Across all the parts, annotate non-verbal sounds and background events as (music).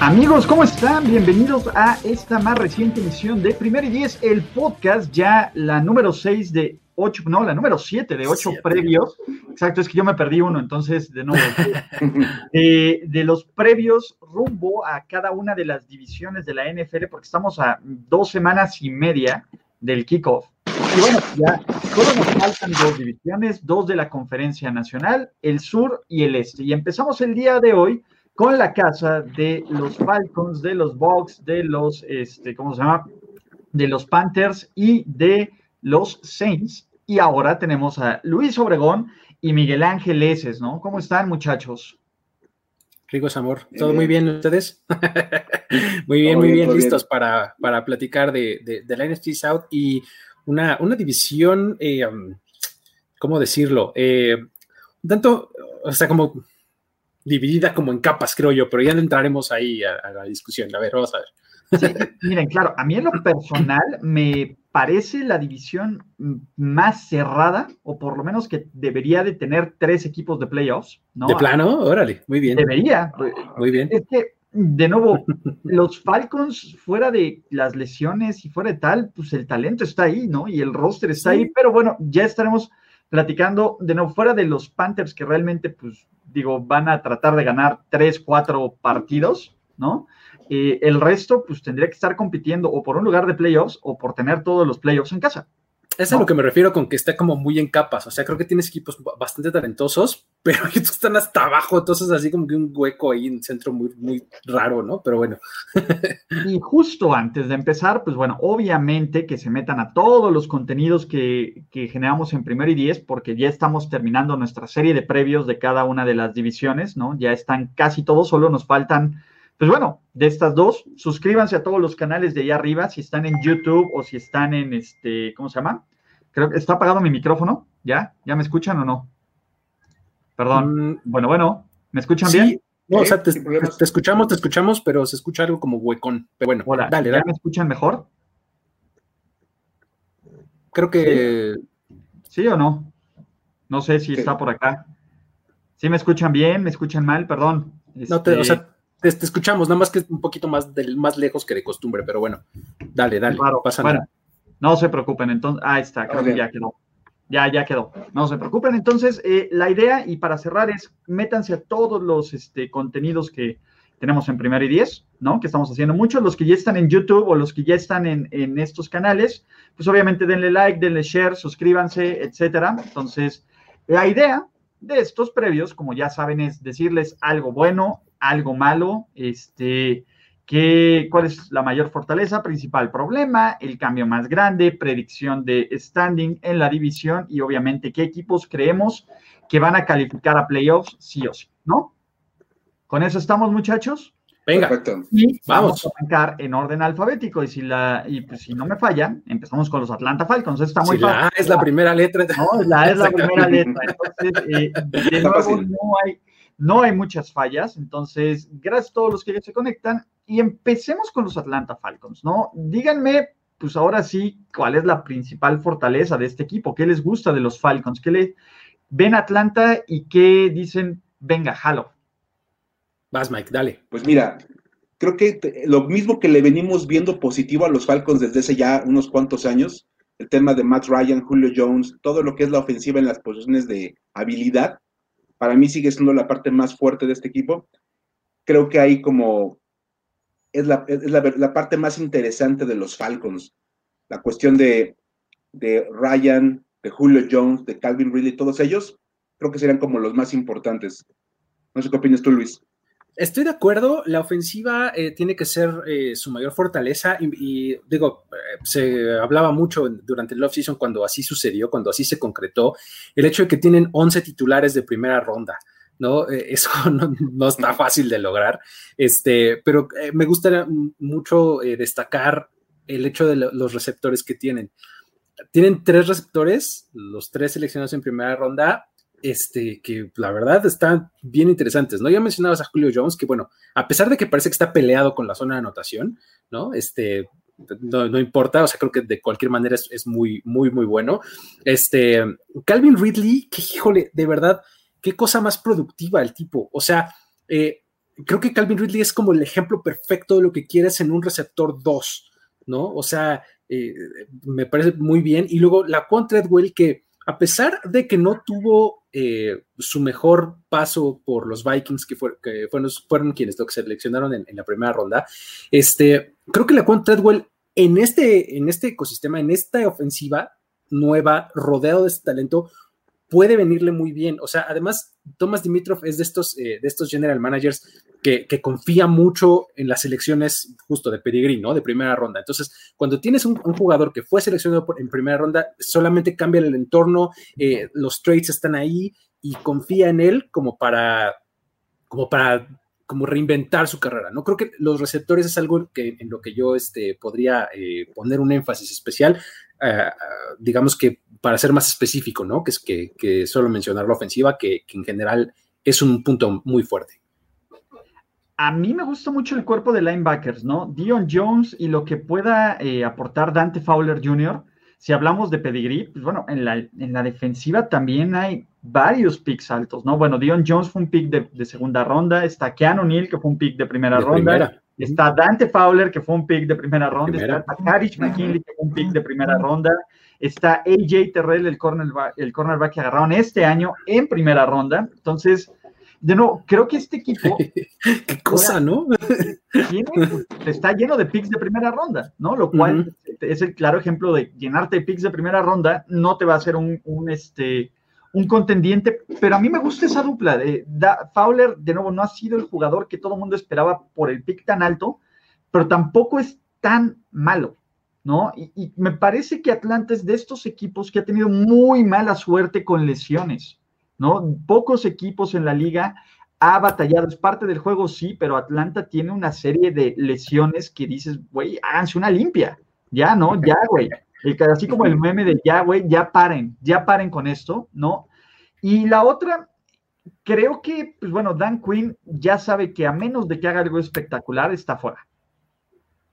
Amigos, ¿cómo están? Bienvenidos a esta más reciente emisión de Primer y Diez, el podcast, ya la número 6 de 8, no, la número 7 de 8 previos. Exacto, es que yo me perdí uno, entonces, de nuevo, de, (laughs) de, los previos rumbo a cada una de las divisiones de la NFL, porque estamos a dos semanas y media del kickoff. Y bueno, ya solo nos faltan dos divisiones, dos de la Conferencia Nacional, el sur y el este. Y empezamos el día de hoy con la casa de los Falcons, de los Bucks, de los, este, ¿cómo se llama? De los Panthers y de los Saints. Y ahora tenemos a Luis Obregón y Miguel Ángel Eses, ¿no? ¿Cómo están, muchachos? Ricos amor. ¿Todo muy bien ustedes? (laughs) muy bien, muy bien, listos Para, para, platicar de, de, de, la NFC South y una, una división, eh, ¿cómo decirlo? Eh, tanto, o sea, como dividida como en capas, creo yo, pero ya entraremos ahí a, la discusión. A ver, vamos a ver. Sí, miren, claro, a mí en lo personal me parece la división más cerrada, o por lo menos que debería de tener tres equipos de playoffs, ¿no? De plano, órale, muy bien. Debería. Muy bien. Es que, de nuevo, los Falcons, fuera de las lesiones y fuera de tal, pues el talento está ahí, ¿no? Y el roster está sí. ahí, pero bueno, ya estaremos platicando, de nuevo, fuera de los Panthers que realmente, pues, digo, van a tratar de ganar tres, cuatro partidos, ¿no? Eh, el resto, pues tendría que estar compitiendo o por un lugar de playoffs o por tener todos los playoffs en casa. Es a lo que me refiero con que está como muy en capas. O sea, creo que tienes equipos bastante talentosos, (laughs) pero estos están hasta abajo. Entonces, así como que un hueco ahí en el centro muy, muy raro, ¿no? Pero bueno. y justo antes de empezar, pues bueno, obviamente que se metan a todos los contenidos que, que generamos en primer y diez, porque ya estamos terminando nuestra serie de previos de cada una de las divisiones, ¿no? Ya están casi todos, solo nos faltan. Pues bueno, de estas dos, suscríbanse a todos los canales de allá arriba, si están en YouTube o si están en este, ¿cómo se llama? Creo que está apagado mi micrófono, ¿ya? ¿Ya me escuchan o no? Perdón. Mm. Bueno, bueno, ¿me escuchan sí. bien? No, o sea, te, te, escuchamos, te escuchamos, pero se escucha algo como huecón. Pero bueno, Hola, dale, ¿ya dale. me escuchan mejor? Creo que... ¿Sí, ¿Sí o no? No sé si sí. está por acá. ¿Sí me escuchan bien? ¿Me escuchan mal? Perdón. No, te, este... o sea, te, te, escuchamos, nada más que un poquito más, del, más lejos que de costumbre, pero bueno, dale, dale, claro, pasa bueno, nada. No se preocupen, entonces, ahí está, creo okay. que ya quedó. Ya, ya quedó. No se preocupen. Entonces, eh, la idea, y para cerrar, es métanse a todos los este, contenidos que tenemos en Primero y Diez, ¿no? Que estamos haciendo muchos, los que ya están en YouTube o los que ya están en, en estos canales, pues obviamente denle like, denle share, suscríbanse, etcétera. Entonces, la idea de estos previos, como ya saben, es decirles algo bueno, algo malo, este, que, cuál es la mayor fortaleza, principal problema, el cambio más grande, predicción de standing en la división y obviamente qué equipos creemos que van a calificar a playoffs sí o sí, ¿no? Con eso estamos, muchachos. Venga, Perfecto. y vamos. vamos a arrancar en orden alfabético y si la y pues si no me falla, empezamos con los Atlanta Falcons. Está muy fácil. La A es la primera letra. No, la es la (laughs) primera letra. Entonces, eh, de nuevo, no hay no hay muchas fallas, entonces, gracias a todos los que ya se conectan y empecemos con los Atlanta Falcons, ¿no? Díganme, pues ahora sí, cuál es la principal fortaleza de este equipo, qué les gusta de los Falcons, qué le ven a Atlanta y qué dicen, venga, jalo. Vas, Mike, dale. Pues mira, creo que lo mismo que le venimos viendo positivo a los Falcons desde hace ya unos cuantos años, el tema de Matt Ryan, Julio Jones, todo lo que es la ofensiva en las posiciones de habilidad, para mí sigue siendo la parte más fuerte de este equipo. Creo que hay como, es la, es la, la parte más interesante de los Falcons. La cuestión de, de, Ryan, de Julio Jones, de Calvin Ridley, todos ellos, creo que serían como los más importantes. No sé qué opinas tú, Luis. Estoy de acuerdo, la ofensiva eh, tiene que ser eh, su mayor fortaleza y, digo, eh, se hablaba mucho durante el offseason cuando así sucedió, cuando así se concretó, el hecho de que tienen 11 titulares de primera ronda. ¿no? (laughs) Eso no, está fácil de lograr, este, pero me gustaría mucho destacar el hecho de los receptores que tienen. Tienen tres receptores, los tres seleccionados en primera ronda, este, que la verdad están bien interesantes, ¿no? Ya mencionabas a Julio Jones, que bueno, a pesar de que parece que está peleado con la zona de anotación, ¿no? Este, no, importa, o sea, creo que de cualquier manera es, muy, muy, muy bueno. Este, Calvin Ridley, que híjole, de verdad, qué cosa más productiva el tipo. O sea, eh, creo que Calvin Ridley es como el ejemplo perfecto de lo que quieres en un receptor 2, ¿no? O sea, eh, me parece muy bien. Y luego la Treadwell, que a pesar de que no tuvo eh, su mejor paso por los Vikings, que, fueron, quienes lo seleccionaron en, la primera ronda, este, creo que la Treadwell en este, en este ecosistema, en esta ofensiva nueva, rodeado de este talento, puede venirle muy bien. O sea, además, Thomas Dimitrov es de estos, eh, de estos general managers que, confía mucho en las selecciones justo de pedigrí, ¿no? De primera ronda. Entonces, cuando tienes un, jugador que fue seleccionado en primera ronda, solamente cambia el entorno, eh, los trades están ahí y confía en él como para, como para como reinventar su carrera, ¿no? Creo que los receptores es algo que, en lo que yo este, podría eh, poner un énfasis especial, digamos que para ser más específico, ¿no? Que es que, solo mencionar la ofensiva, que, en general es un punto muy fuerte. A mí me gusta mucho el cuerpo de linebackers, ¿no? Dion Jones y lo que pueda eh, aportar Dante Fowler Jr. Si hablamos de pedigree, pues bueno, en la, en la defensiva también hay varios picks altos, ¿no? Bueno, Dion Jones fue un pick de, segunda ronda, está Keanu Neal, que fue un pick de primera ronda, está Dante Fowler, que fue un pick de primera ronda, está Karish McKinley, que fue un pick de primera ronda, Está AJ Terrell, el cornerback, el cornerback que agarraron este año en primera ronda. Entonces, de nuevo, creo que este equipo. (laughs) Qué cosa, ¿no? está lleno de picks de primera ronda, ¿no? Lo cual es el claro ejemplo de llenarte de picks de primera ronda, no te va a hacer un, este, un contendiente, pero a mí me gusta esa dupla. De, Fowler, de nuevo, no ha sido el jugador que todo el mundo esperaba por el pick tan alto, pero tampoco es tan malo. ¿no? Y, me parece que Atlanta es de estos equipos que ha tenido muy mala suerte con lesiones, ¿no? Pocos equipos en la liga ha batallado, es parte del juego, sí, pero Atlanta tiene una serie de lesiones que dices, güey, háganse una limpia, ya, ¿no? Ya, güey. Así como el meme de ya, güey, ya paren, ya paren con esto, ¿no? Y la otra, creo que, pues bueno, Dan Quinn ya sabe que a menos de que haga algo espectacular, está fuera.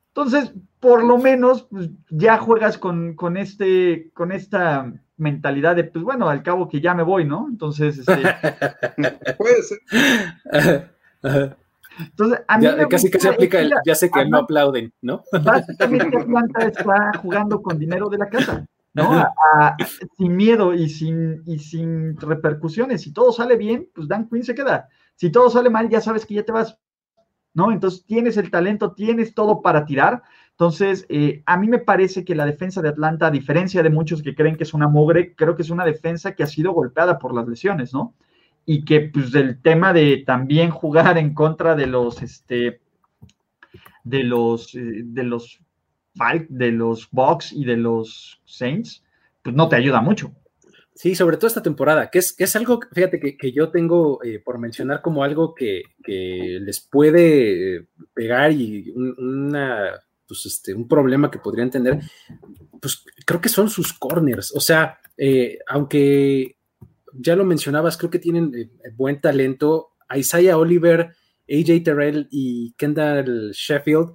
Entonces, por lo menos pues, ya juegas con, este, con esta mentalidad de, pues bueno, al cabo que ya me voy, ¿no? Entonces, este, (laughs) puede ser. Entonces, a mí casi que se aplica el, ya sé que no aplauden, ¿no? Básicamente Atlanta está jugando con dinero de la casa, ¿no? sin miedo y sin, y sin repercusiones. Si todo sale bien, pues Dan Quinn se queda. Si todo sale mal, ya sabes que ya te vas. ¿no? Entonces tienes el talento, tienes todo para tirar. Entonces, eh, a mí me parece que la defensa de Atlanta, a diferencia de muchos que creen que es una mogre, creo que es una defensa que ha sido golpeada por las lesiones, ¿no? Y que, pues, el tema de también jugar en contra de los, este, de los, eh, de los, de los Bucks y de los Saints, pues no te ayuda mucho. Sí, sobre todo esta temporada, que es, que es algo, fíjate, que, yo tengo eh, por mencionar como algo que, les puede eh, pegar y una, pues este, un problema que podrían tener, pues creo que son sus corners. O sea, aunque ya lo mencionabas, creo que tienen buen talento. Isaiah Oliver, AJ Terrell y Kendall Sheffield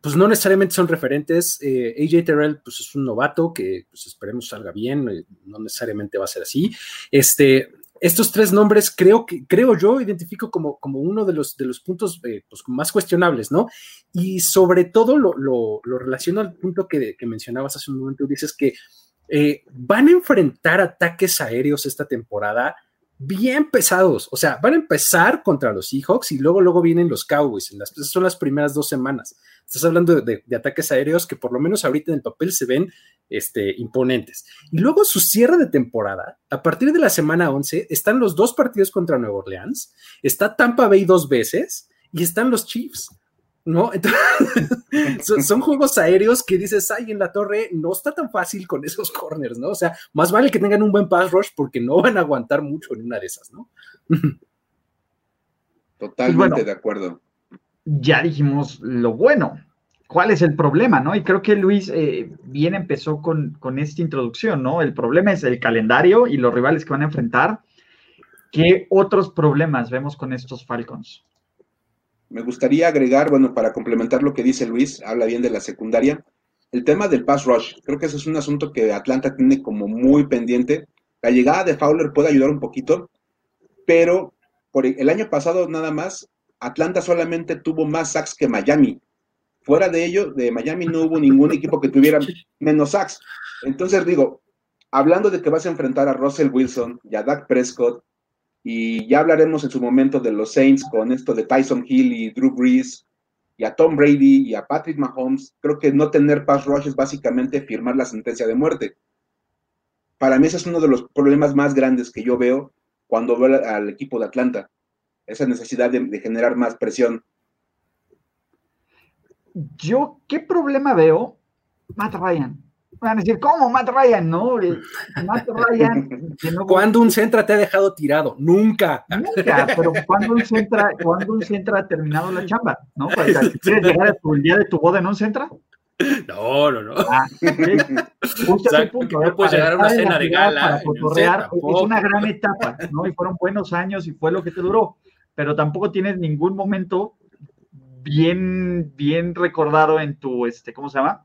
pues no necesariamente son referentes. Eh, AJ Terrell, pues es un novato que pues esperemos salga bien, eh, no necesariamente va a ser así. Este, estos tres nombres creo que, creo yo, identifico como, como uno de los, de los puntos eh, pues, más cuestionables, ¿no? Y sobre todo lo, lo, relaciono al punto que, que, mencionabas hace un momento, dices que van a enfrentar ataques aéreos esta temporada bien pesados. O sea, van a empezar contra los Seahawks y luego, luego vienen los Cowboys. En las, son las primeras dos semanas. Estás hablando de, ataques aéreos que por lo menos ahorita en el papel se ven este, imponentes. Y luego su cierre de temporada, a partir de la semana 11, están los dos partidos contra Nueva Orleans, está Tampa Bay dos veces y están los Chiefs. ¿No? (laughs) son, juegos aéreos que dices, ay, en la torre no está tan fácil con esos corners, ¿no? O sea, más vale que tengan un buen pass rush porque no van a aguantar mucho en una de esas, ¿no? Totalmente de acuerdo. Ya dijimos lo bueno. ¿Cuál es el problema, no? Y creo que Luis eh, bien empezó con, con, esta introducción, ¿no? El problema es el calendario y los rivales que van a enfrentar. ¿Qué otros problemas vemos con estos Falcons? Me gustaría agregar, bueno, para complementar lo que dice Luis, habla bien de la secundaria, el tema del pass rush. Creo que ese es un asunto que Atlanta tiene como muy pendiente. La llegada de Fowler puede ayudar un poquito, pero por el año pasado nada más, Atlanta solamente tuvo más sacks que Miami. Fuera de ello, de Miami no hubo ningún equipo que tuviera menos sacks. Entonces digo, hablando de que vas a enfrentar a Russell Wilson y a Dak Prescott, y ya hablaremos en su momento de los Saints con esto de Tyson Hill y Drew Brees, y a Tom Brady y a Patrick Mahomes, creo que no tener pass rush es básicamente firmar la sentencia de muerte. Para mí ese es uno de los problemas más grandes que yo veo cuando veo al equipo de Atlanta. Esa necesidad de, generar más presión. Yo, ¿qué problema veo? Matt Ryan. Van a decir, ¿cómo Matt Ryan? No, eh, Matt Ryan. (laughs) cuando un centra te ha dejado tirado? Nunca. Nunca, pero cuando un centra, cuando un centra ha terminado la chamba, ¿no? ¿Quieres llegar el día de tu boda en un centra? No, no, no. Ah, (laughs) Justo punto, no puedes llegar a una cena de gala. es una gran etapa, ¿no? Y fueron buenos años y fue lo que te duró, pero tampoco tienes ningún momento bien, bien recordado en tu, este, ¿cómo se llama?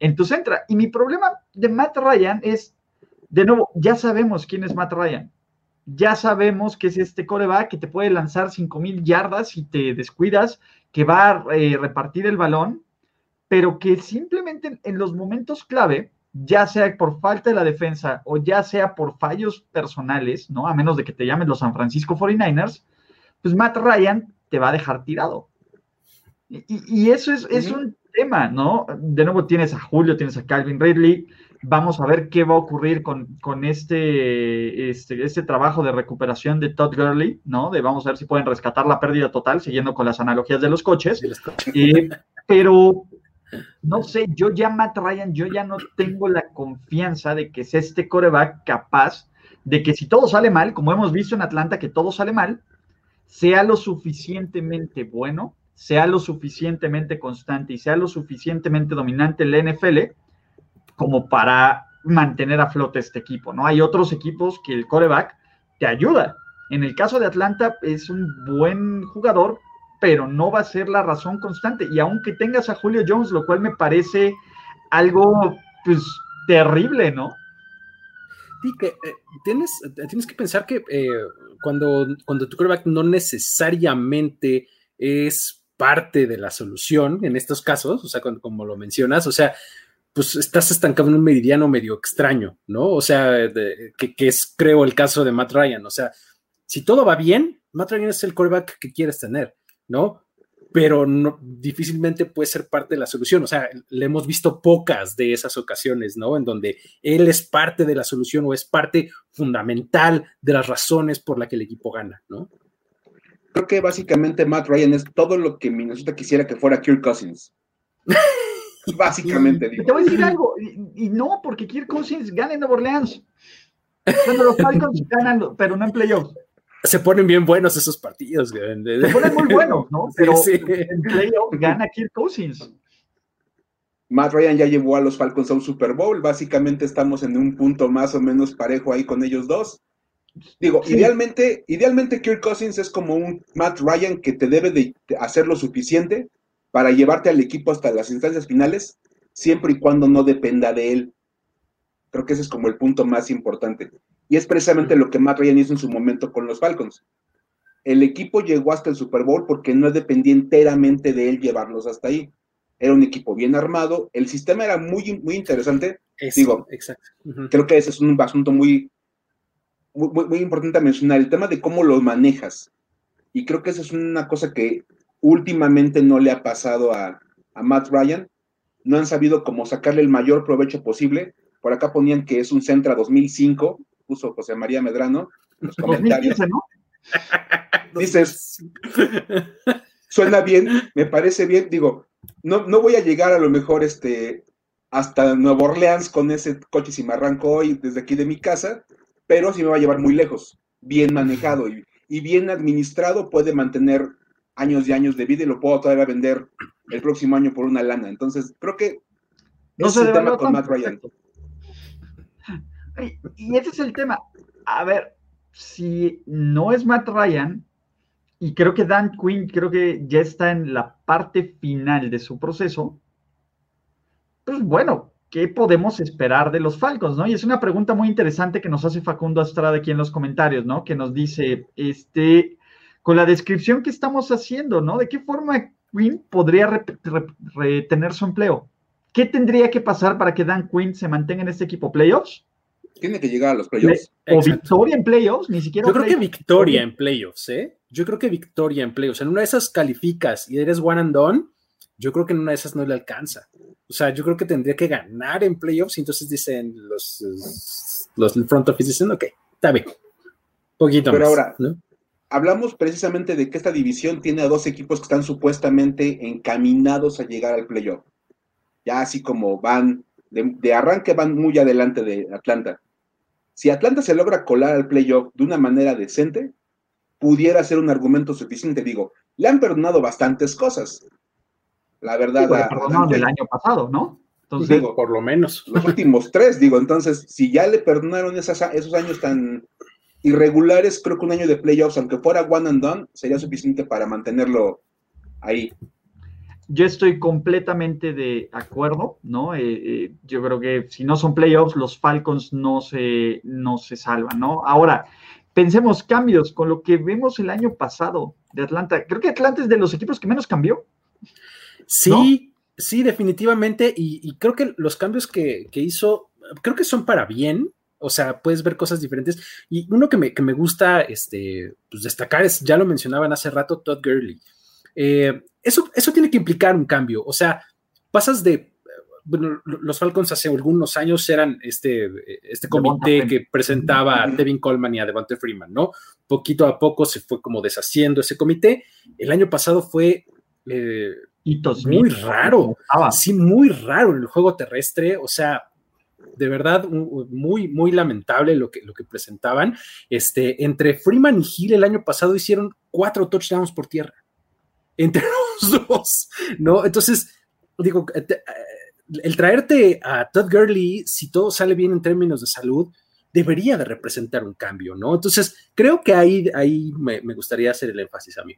En tu centra. Y mi problema de Matt Ryan es, de nuevo, ya sabemos quién es Matt Ryan. Ya sabemos que es este coreback que te puede lanzar 5000 yardas si te descuidas, que va a eh, repartir el balón pero que simplemente en los momentos clave, ya sea por falta de la defensa o ya sea por fallos personales, ¿no? A menos de que te llames los San Francisco 49ers, pues Matt Ryan te va a dejar tirado. Y, eso es, es, un tema, ¿no? De nuevo tienes a Julio, tienes a Calvin Ridley. Vamos a ver qué va a ocurrir con, con este, este, este, trabajo de recuperación de Todd Gurley, ¿no? De vamos a ver si pueden rescatar la pérdida total, siguiendo con las analogías de los coches. Eh, pero no sé, yo ya Matt Ryan, yo ya no tengo la confianza de que es este coreback capaz de que si todo sale mal, como hemos visto en Atlanta que todo sale mal, sea lo suficientemente bueno, sea lo suficientemente constante y sea lo suficientemente dominante en la NFL como para mantener a flote este equipo, ¿no? Hay otros equipos que el coreback te ayuda. En el caso de Atlanta es un buen jugador, pero no va a ser la razón constante. Y aunque tengas a Julio Jones, lo cual me parece algo, pues, terrible, ¿no? Sí, que eh, tienes, tienes que pensar que eh, cuando, cuando tu quarterback no necesariamente es parte de la solución en estos casos, o sea, como lo mencionas, o sea, pues estás estancado en un meridiano medio extraño, ¿no? O sea, que, es, creo, el caso de Matt Ryan. O sea, si todo va bien, Matt Ryan es el quarterback que quieres tener. ¿no? Pero no, difícilmente puede ser parte de la solución. O sea, le hemos visto pocas de esas ocasiones, ¿no? En donde él es parte de la solución o es parte fundamental de las razones por las que el equipo gana, ¿no? Creo que básicamente Matt Ryan es todo lo que Minnesota quisiera que fuera Kirk Cousins. (laughs) básicamente, digo. Te voy a decir algo, y, no, porque Kirk Cousins gana en Nueva Orleans. Cuando los Falcons ganan, pero no en playoffs se ponen bien buenos esos partidos. Se ponen muy buenos, ¿no? Pero en playoff gana Kirk Cousins. Matt Ryan ya llevó a los Falcons a un Super Bowl. Básicamente estamos en un punto más o menos parejo ahí con ellos dos. Digo, idealmente, idealmente Kirk Cousins es como un Matt Ryan que te debe de hacer lo suficiente para llevarte al equipo hasta las instancias finales, siempre y cuando no dependa de él. Creo que ese es como el punto más importante. Y es precisamente lo que Matt Ryan hizo en su momento con los Falcons. El equipo llegó hasta el Super Bowl porque no dependía enteramente de él llevarlos hasta ahí. Era un equipo bien armado, el sistema era muy, muy interesante. Digo, exacto. creo que ese es un asunto muy, muy, importante mencionar, el tema de cómo lo manejas. Y creo que esa es una cosa que últimamente no le ha pasado a, a Matt Ryan. No han sabido cómo sacarle el mayor provecho posible. Por acá ponían que es un Centra 2005, puso José María Medrano en los comentarios. ¿no? Dices, suena bien, me parece bien, digo, no, no voy a llegar a lo mejor este, hasta Nueva Orleans con ese coche si me arranco hoy desde aquí de mi casa, pero sí me va a llevar muy lejos, bien manejado y, y bien administrado puede mantener años y años de vida y lo puedo todavía vender el próximo año por una lana. Entonces, creo que no es el tema con Matt Ryan. (laughs) Y ese es el tema. A ver, si no es Matt Ryan, y creo que Dan Quinn, creo que ya está en la parte final de su proceso, pues bueno, ¿qué podemos esperar de los Falcons, no? Y es una pregunta muy interesante que nos hace Facundo Estrada aquí en los comentarios, ¿no? Que nos dice, este, con la descripción que estamos haciendo, ¿no? ¿De qué forma Quinn podría retener su empleo? ¿Qué tendría que pasar para que Dan Quinn se mantenga en este equipo? ¿Playoffs? Tiene que llegar a los playoffs. O victoria en playoffs, ni siquiera. Yo creo que victoria en playoffs, ¿eh? Yo creo que victoria en playoffs. En una de esas calificas y eres one and done, yo creo que en una de esas no le alcanza. O sea, yo creo que tendría que ganar en playoffs y entonces dicen los, los front office dicen, ok, está bien. Poquito Pero ahora, hablamos precisamente de que esta división tiene a dos equipos que están supuestamente encaminados a llegar al playoff. Ya así como van, de, arranque van muy adelante de Atlanta. Si Atlanta se logra colar al playoff de una manera decente, pudiera ser un argumento suficiente. Digo, le han perdonado bastantes cosas. La verdad. Sí, el año pasado, ¿no? Entonces, digo, por lo menos. Los últimos tres, digo, entonces, si ya le perdonaron esos años tan irregulares, creo que un año de playoffs, aunque fuera one and done, sería suficiente para mantenerlo ahí. Yo estoy completamente de acuerdo, ¿no? Eh, eh, yo creo que si no son playoffs, los Falcons no se, no se salvan, ¿no? Ahora, pensemos cambios con lo que vemos el año pasado de Atlanta. Creo que Atlanta es de los equipos que menos cambió. Sí, sí, definitivamente. Y, creo que los cambios que, que, hizo, creo que son para bien o sea, puedes ver cosas diferentes. Y uno que me, que me gusta este, pues destacar es, ya lo mencionaban hace rato, Todd Gurley. Eh, eso, eso tiene que implicar un cambio. O sea, pasas de bueno, los Falcons hace algunos años eran este, este comité que presentaba a Devin Coleman y a Devonta Freeman, ¿no? Poquito a poco se fue como deshaciendo ese comité. El año pasado fue eh, muy raro, sí, muy raro el juego terrestre. O sea, de verdad muy, muy lamentable lo que, lo que presentaban. Este, entre Freeman y Hill el año pasado hicieron cuatro touchdowns por tierra. (laughs) Entre los dos, ¿no? Entonces, digo, eh, eh, el traerte a Todd Gurley, si todo sale bien en términos de salud, debería de representar un cambio, ¿no? Entonces, creo que ahí, ahí me, me gustaría hacer el énfasis a mí.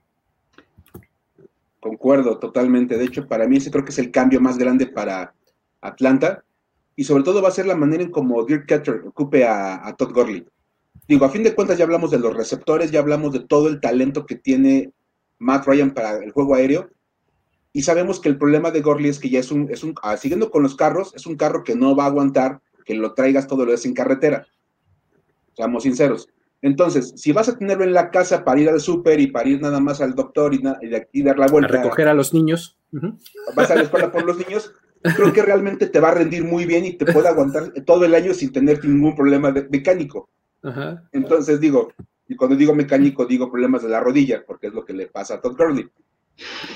Concuerdo totalmente. De hecho, para mí ese creo que es el cambio más grande para Atlanta y sobre todo va a ser la manera en cómo Dirk Catcher ocupe a, Todd Gurley. Digo, a fin de cuentas ya hablamos de los receptores, ya hablamos de todo el talento que tiene Matt Ryan para el juego aéreo, y sabemos que el problema de Gurley es que ya es un, es un ah, siguiendo con los carros, es un carro que no va a aguantar que lo traigas todo lo es en carretera. Seamos sinceros. Entonces, si vas a tenerlo en la casa para ir al súper y para ir nada más al doctor y, y, dar la vuelta. A recoger a los niños. Vas a la escuela por los niños, creo que realmente te va a rendir muy bien y te puede aguantar todo el año sin tener ningún problema de mecánico. Entonces digo, y cuando digo mecánico digo problemas de la rodilla, porque es lo que le pasa a Todd Gurley.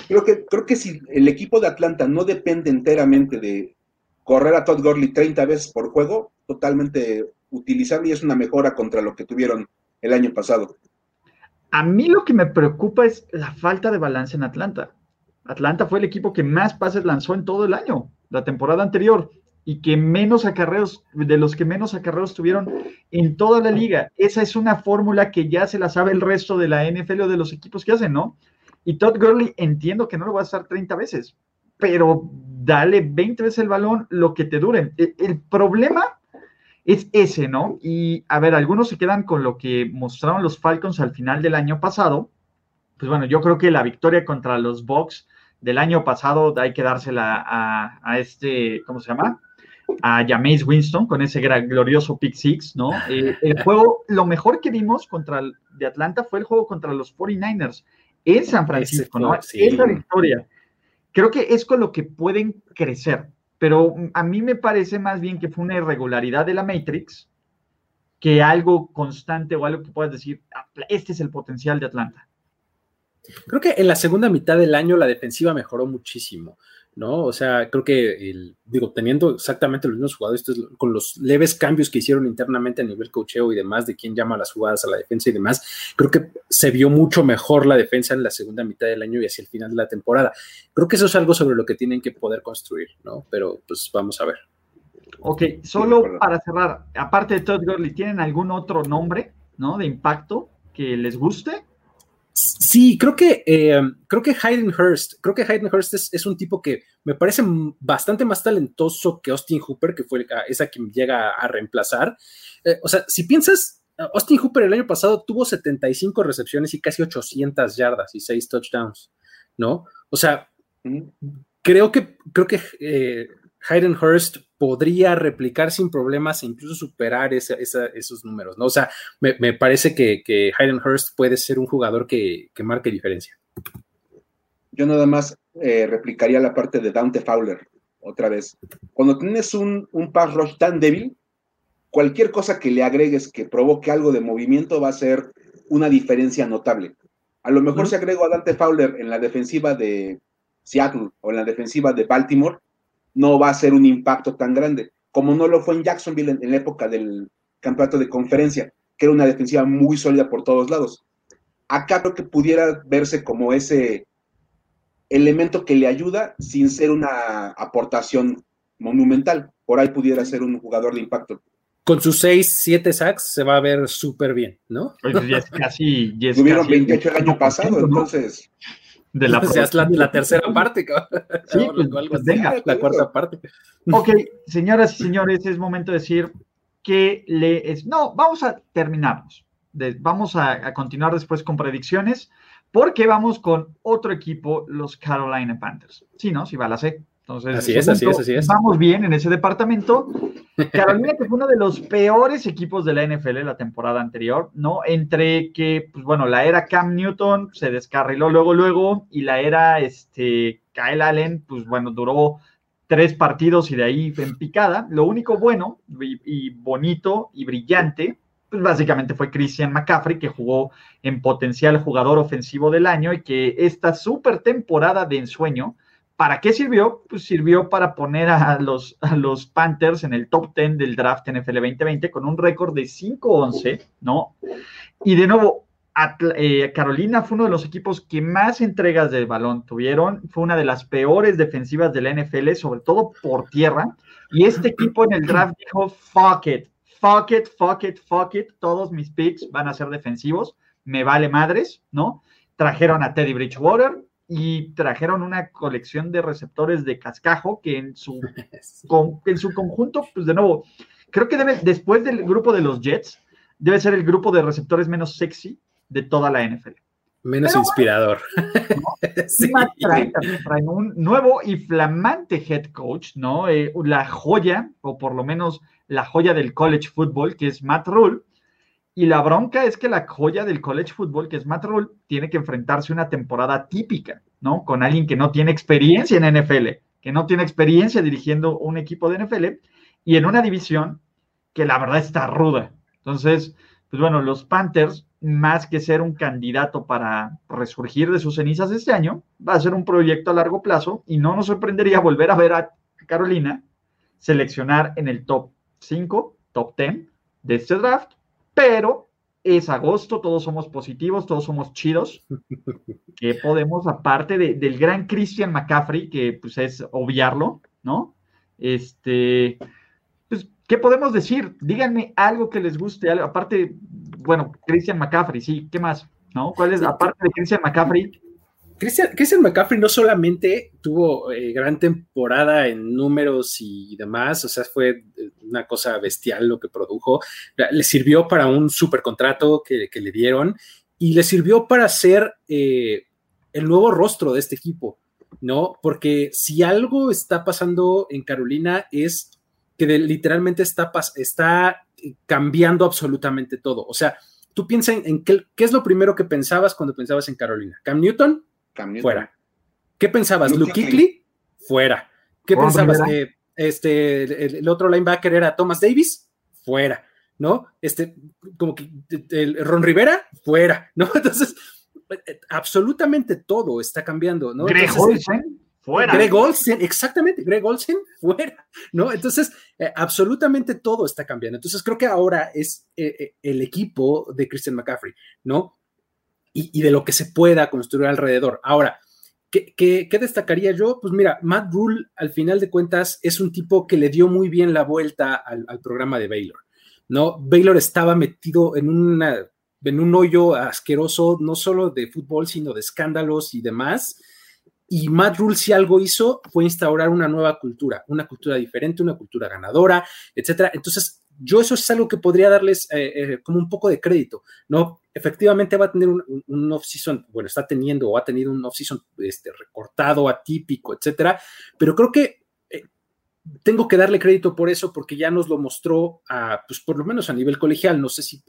Creo que, creo que si el equipo de Atlanta no depende enteramente de correr a Todd Gurley 30 veces por juego, totalmente utilizable y es una mejora contra lo que tuvieron el año pasado. A mí lo que me preocupa es la falta de balance en Atlanta. Atlanta fue el equipo que más pases lanzó en todo el año, la temporada anterior, y que menos acarreos, de los que menos acarreos tuvieron en toda la liga. Esa es una fórmula que ya se la sabe el resto de la NFL o de los equipos que hacen, ¿no? Y Todd Gurley entiendo que no lo va a estar 30 veces, pero dale 20 veces el balón lo que te dure. El, el problema es ese, ¿no? Y a ver, algunos se quedan con lo que mostraron los Falcons al final del año pasado. Pues bueno, yo creo que la victoria contra los Bucks del año pasado hay que dársela a, este, ¿cómo se llama? A Jameis Winston con ese glorioso pick six, ¿no? Eh, el (laughs) juego, lo mejor que vimos contra el, de Atlanta fue el juego contra los 49ers en San Francisco, ¿no? Esa victoria. Creo que es con lo que pueden crecer, pero a mí me parece más bien que fue una irregularidad de la Matrix que algo constante o algo que puedas decir, este es el potencial de Atlanta. Creo que en la segunda mitad del año la defensiva mejoró muchísimo. ¿No? O sea, creo que, el, digo, teniendo exactamente los mismos jugadores, con los leves cambios que hicieron internamente a nivel cocheo y demás, de quién llama las jugadas a la defensa y demás, creo que se vio mucho mejor la defensa en la segunda mitad del año y hacia el final de la temporada. Creo que eso es algo sobre lo que tienen que poder construir, ¿no? Pero pues vamos a ver. Ok, solo para cerrar, aparte de Todd Gurley, ¿tienen algún otro nombre, ¿no? De impacto que les guste? Sí, creo que, eh, creo que Hayden Hurst, creo que Hayden Hurst es, un tipo que me parece bastante más talentoso que Austin Hooper, que fue esa quien llega a reemplazar. Eh, o sea, si piensas, Austin Hooper el año pasado tuvo 75 recepciones y casi 800 yardas y 6 touchdowns, ¿no? O sea, creo que, creo que eh, Hayden Hurst podría replicar sin problemas e incluso superar esos números, ¿no? O sea, me, parece que, que, Hayden Hurst puede ser un jugador que, marque diferencia. Yo nada más eh, replicaría la parte de Dante Fowler, otra vez. Cuando tienes un, un pass rush tan débil, cualquier cosa que le agregues que provoque algo de movimiento va a ser una diferencia notable. A lo mejor si agrego a Dante Fowler en la defensiva de Seattle o en la defensiva de Baltimore, no va a ser un impacto tan grande, como no lo fue en Jacksonville en, la época del campeonato de conferencia, que era una defensiva muy sólida por todos lados. Acá creo que pudiera verse como ese elemento que le ayuda sin ser una aportación monumental. Por ahí pudiera ser un jugador de impacto. Con sus 6, 7 sacks se va a ver súper bien, ¿no? Pues ya es casi. Tuvieron 28 el año pasado, entonces de la, (laughs) la, tercera parte, Sí, (laughs) pues, pues venga. La cuarta parte. Ok, señoras y señores, es momento de decir que le es. No, vamos a terminarnos. vamos a, continuar después con predicciones, porque vamos con otro equipo, los Carolina Panthers. Sí, ¿no? Si va a la C. Entonces, así es, así es, así es. Vamos bien en ese departamento. Carolina, que fue uno de los peores equipos de la NFL la temporada anterior, ¿no? Entre que, pues bueno, la era Cam Newton se descarriló luego, luego, y la era este, Kyle Allen, pues bueno, duró tres partidos y de ahí en picada. Lo único bueno y, bonito y brillante, pues básicamente fue Christian McCaffrey, que jugó en potencial jugador ofensivo del año y que esta super temporada de ensueño ¿Para qué sirvió? Pues sirvió para poner a los, Panthers en el top 10 del draft NFL 2020 con un récord de 5-11, ¿no? Y de nuevo, eh, Carolina fue uno de los equipos que más entregas de balón tuvieron, fue una de las peores defensivas de la NFL, sobre todo por tierra, y este equipo en el draft dijo, fuck it, fuck it, fuck it, fuck it, todos mis picks van a ser defensivos, me vale madres, ¿no? Trajeron a Teddy Bridgewater, y trajeron una colección de receptores de cascajo que en su, (laughs) en su conjunto, pues de nuevo, creo que debe, después del grupo de los Jets, debe ser el grupo de receptores menos sexy de toda la NFL. Menos inspirador. (laughs) traen, un nuevo y flamante head coach, ¿no? Eh, la joya, o por lo menos la joya del college football, que es Matt Rule, y la bronca es que la joya del college football, que es Matt Rule, tiene que enfrentarse una temporada típica, ¿no? Con alguien que no tiene experiencia en NFL, que no tiene experiencia dirigiendo un equipo de NFL y en una división que la verdad está ruda. Entonces, pues bueno, los Panthers, más que ser un candidato para resurgir de sus cenizas este año, va a ser un proyecto a largo plazo y no nos sorprendería volver a ver a Carolina seleccionar en el top 5, top 10 de este draft pero es agosto, todos somos positivos, todos somos chidos. (laughs) que podemos, aparte del gran Christian McCaffrey, que pues es obviarlo, ¿no? Este, pues, ¿qué podemos decir? Díganme algo que les guste, aparte, bueno, Christian McCaffrey, sí, ¿qué más? ¿No? ¿Cuál es, aparte de Christian McCaffrey, Christian, McCaffrey no solamente tuvo eh, gran temporada en números y demás, o sea, fue eh, una cosa bestial lo que produjo, le sirvió para un super contrato que, le dieron y le sirvió para ser eh, el nuevo rostro de este equipo, ¿no? Porque si algo está pasando en Carolina es que literalmente está, está cambiando absolutamente todo, o sea, tú piensas en, qué, qué, es lo primero que pensabas cuando pensabas en Carolina. Cam Newton, Fuera. ¿Qué pensabas? Luke Kuechly? Fuera. ¿Qué pensabas? este, el, otro linebacker era Thomas Davis? Fuera. ¿No? Este, como que el Ron Rivera? Fuera. (laughs) ¿No? Entonces, absolutamente todo está cambiando, ¿no? Greg fuera. Greg Olsen, exactamente, Greg Olsen, (laughs) fuera, ¿no? Entonces, eh, absolutamente todo está cambiando. Entonces, creo que ahora es eh, eh, el equipo de Christian McCaffrey, ¿no? Y, de lo que se pueda construir alrededor. Ahora, ¿qué, destacaría yo? Pues mira, Matt Rule, al final de cuentas, es un tipo que le dio muy bien la vuelta al, al programa de Baylor, ¿no? Baylor estaba metido en una en un hoyo asqueroso, no solo de fútbol, sino de escándalos y demás y Matt Rule, si algo hizo, fue instaurar una nueva cultura, una cultura diferente, una cultura ganadora, etcétera. Entonces, yo eso es algo que podría darles eh, eh, como un poco de crédito, ¿no? Efectivamente va a tener un, off-season, bueno, está teniendo o ha tenido un off-season este, recortado, atípico, etcétera, pero creo que eh, tengo que darle crédito por eso porque ya nos lo mostró, a, pues por lo menos a nivel colegial, no sé si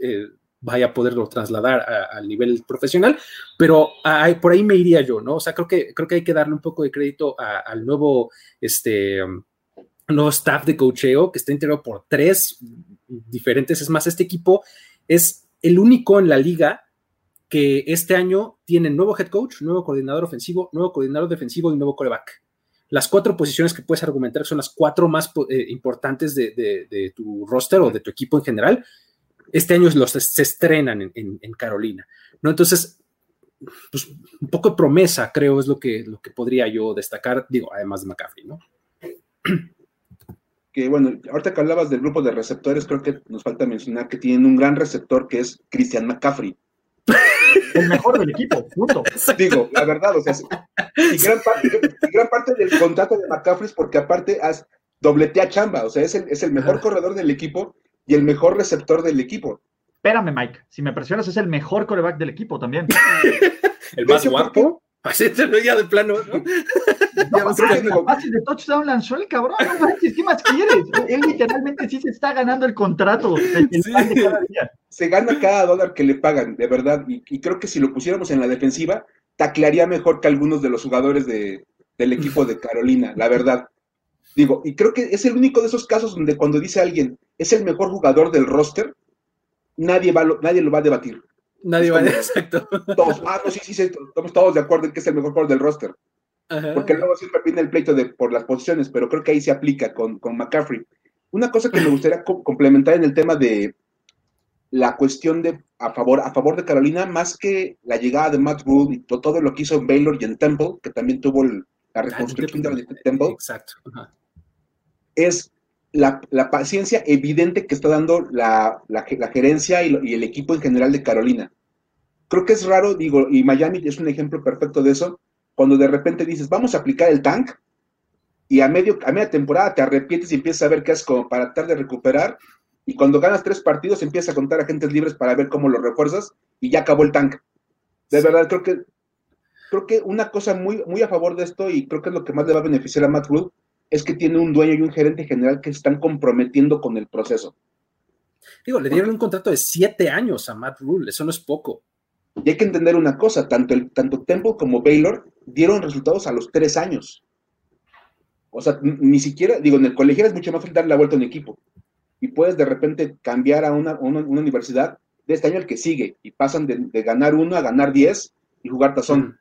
vaya a poderlo trasladar al nivel profesional, pero por ahí me iría yo, ¿no? O sea, creo que, creo que hay que darle un poco de crédito al nuevo, este, nuevo staff de cocheo que está integrado por tres diferentes. Es más, este equipo es el único en la liga que este año tiene nuevo head coach, nuevo coordinador ofensivo, nuevo coordinador defensivo y nuevo coreback. Las cuatro posiciones que puedes argumentar son las cuatro más eh, importantes de, tu roster o de tu equipo en general este año los, se estrenan en, Carolina, ¿no? Entonces, pues un poco de promesa, creo, es lo que, lo que podría yo destacar, digo, además de McCaffrey, ¿no? Que bueno, ahorita que hablabas del grupo de receptores, creo que nos falta mencionar que tienen un gran receptor que es Christian McCaffrey. El mejor del equipo, punto. Digo, la verdad, o sea, y gran, parte, del contrato de McCaffrey es porque aparte has dobletea chamba, o sea, es el, es el mejor corredor del equipo y el mejor receptor del equipo. Espérame, Mike. Si me presionas, es el mejor coreback del equipo también. (laughs) el más guapo. Así lo ya de plano, ¿no? (laughs) no de touchdown lanzó el cabrón, no manches, ¿qué más quieres? Él literalmente sí se está ganando el contrato. Se gana cada dólar que le pagan, de verdad. Y, creo que si lo pusiéramos en la defensiva, taclearía mejor que algunos de los jugadores de, del equipo de Carolina, la verdad. Digo, y creo que es el único de esos casos donde cuando dice alguien es el mejor jugador del roster, nadie, va, nadie lo va a debatir. Nadie va a exacto. Todos, ah, no, sí, sí, estamos todos de acuerdo en que es el mejor jugador del roster. Porque luego siempre viene el pleito de, por las posiciones, pero creo que ahí se aplica con, con McCaffrey. Una cosa que me gustaría complementar en el tema de la cuestión de a favor, a favor de Carolina, más que la llegada de Matt Rule y todo lo que hizo en Baylor y en Temple, que también tuvo la ah, reconstrucción de Temple. Exacto es la, paciencia evidente que está dando la, gerencia y, el equipo en general de Carolina. Creo que es raro, digo, y Miami es un ejemplo perfecto de eso, cuando de repente dices, vamos a aplicar el tank, y a, medio, a media temporada te arrepientes y empiezas a ver qué es como para tratar de recuperar, y cuando ganas tres partidos empiezas a contar agentes libres para ver cómo lo refuerzas, y ya acabó el tank. De verdad, creo que creo que una cosa muy, muy a favor de esto, y creo que es lo que más le va a beneficiar a Matt Rule, es que tiene un dueño y un gerente general que se están comprometiendo con el proceso. Digo, le dieron un contrato de siete años a Matt Rule, eso no es poco. Y hay que entender una cosa, tanto, el, tanto Temple como Baylor dieron resultados a los tres años. O sea, ni siquiera, digo, en el colegial es mucho más fácil darle la vuelta a un equipo. Y puedes de repente cambiar a una, universidad de este año al que sigue. Y pasan de, ganar uno a ganar diez y jugar tazón.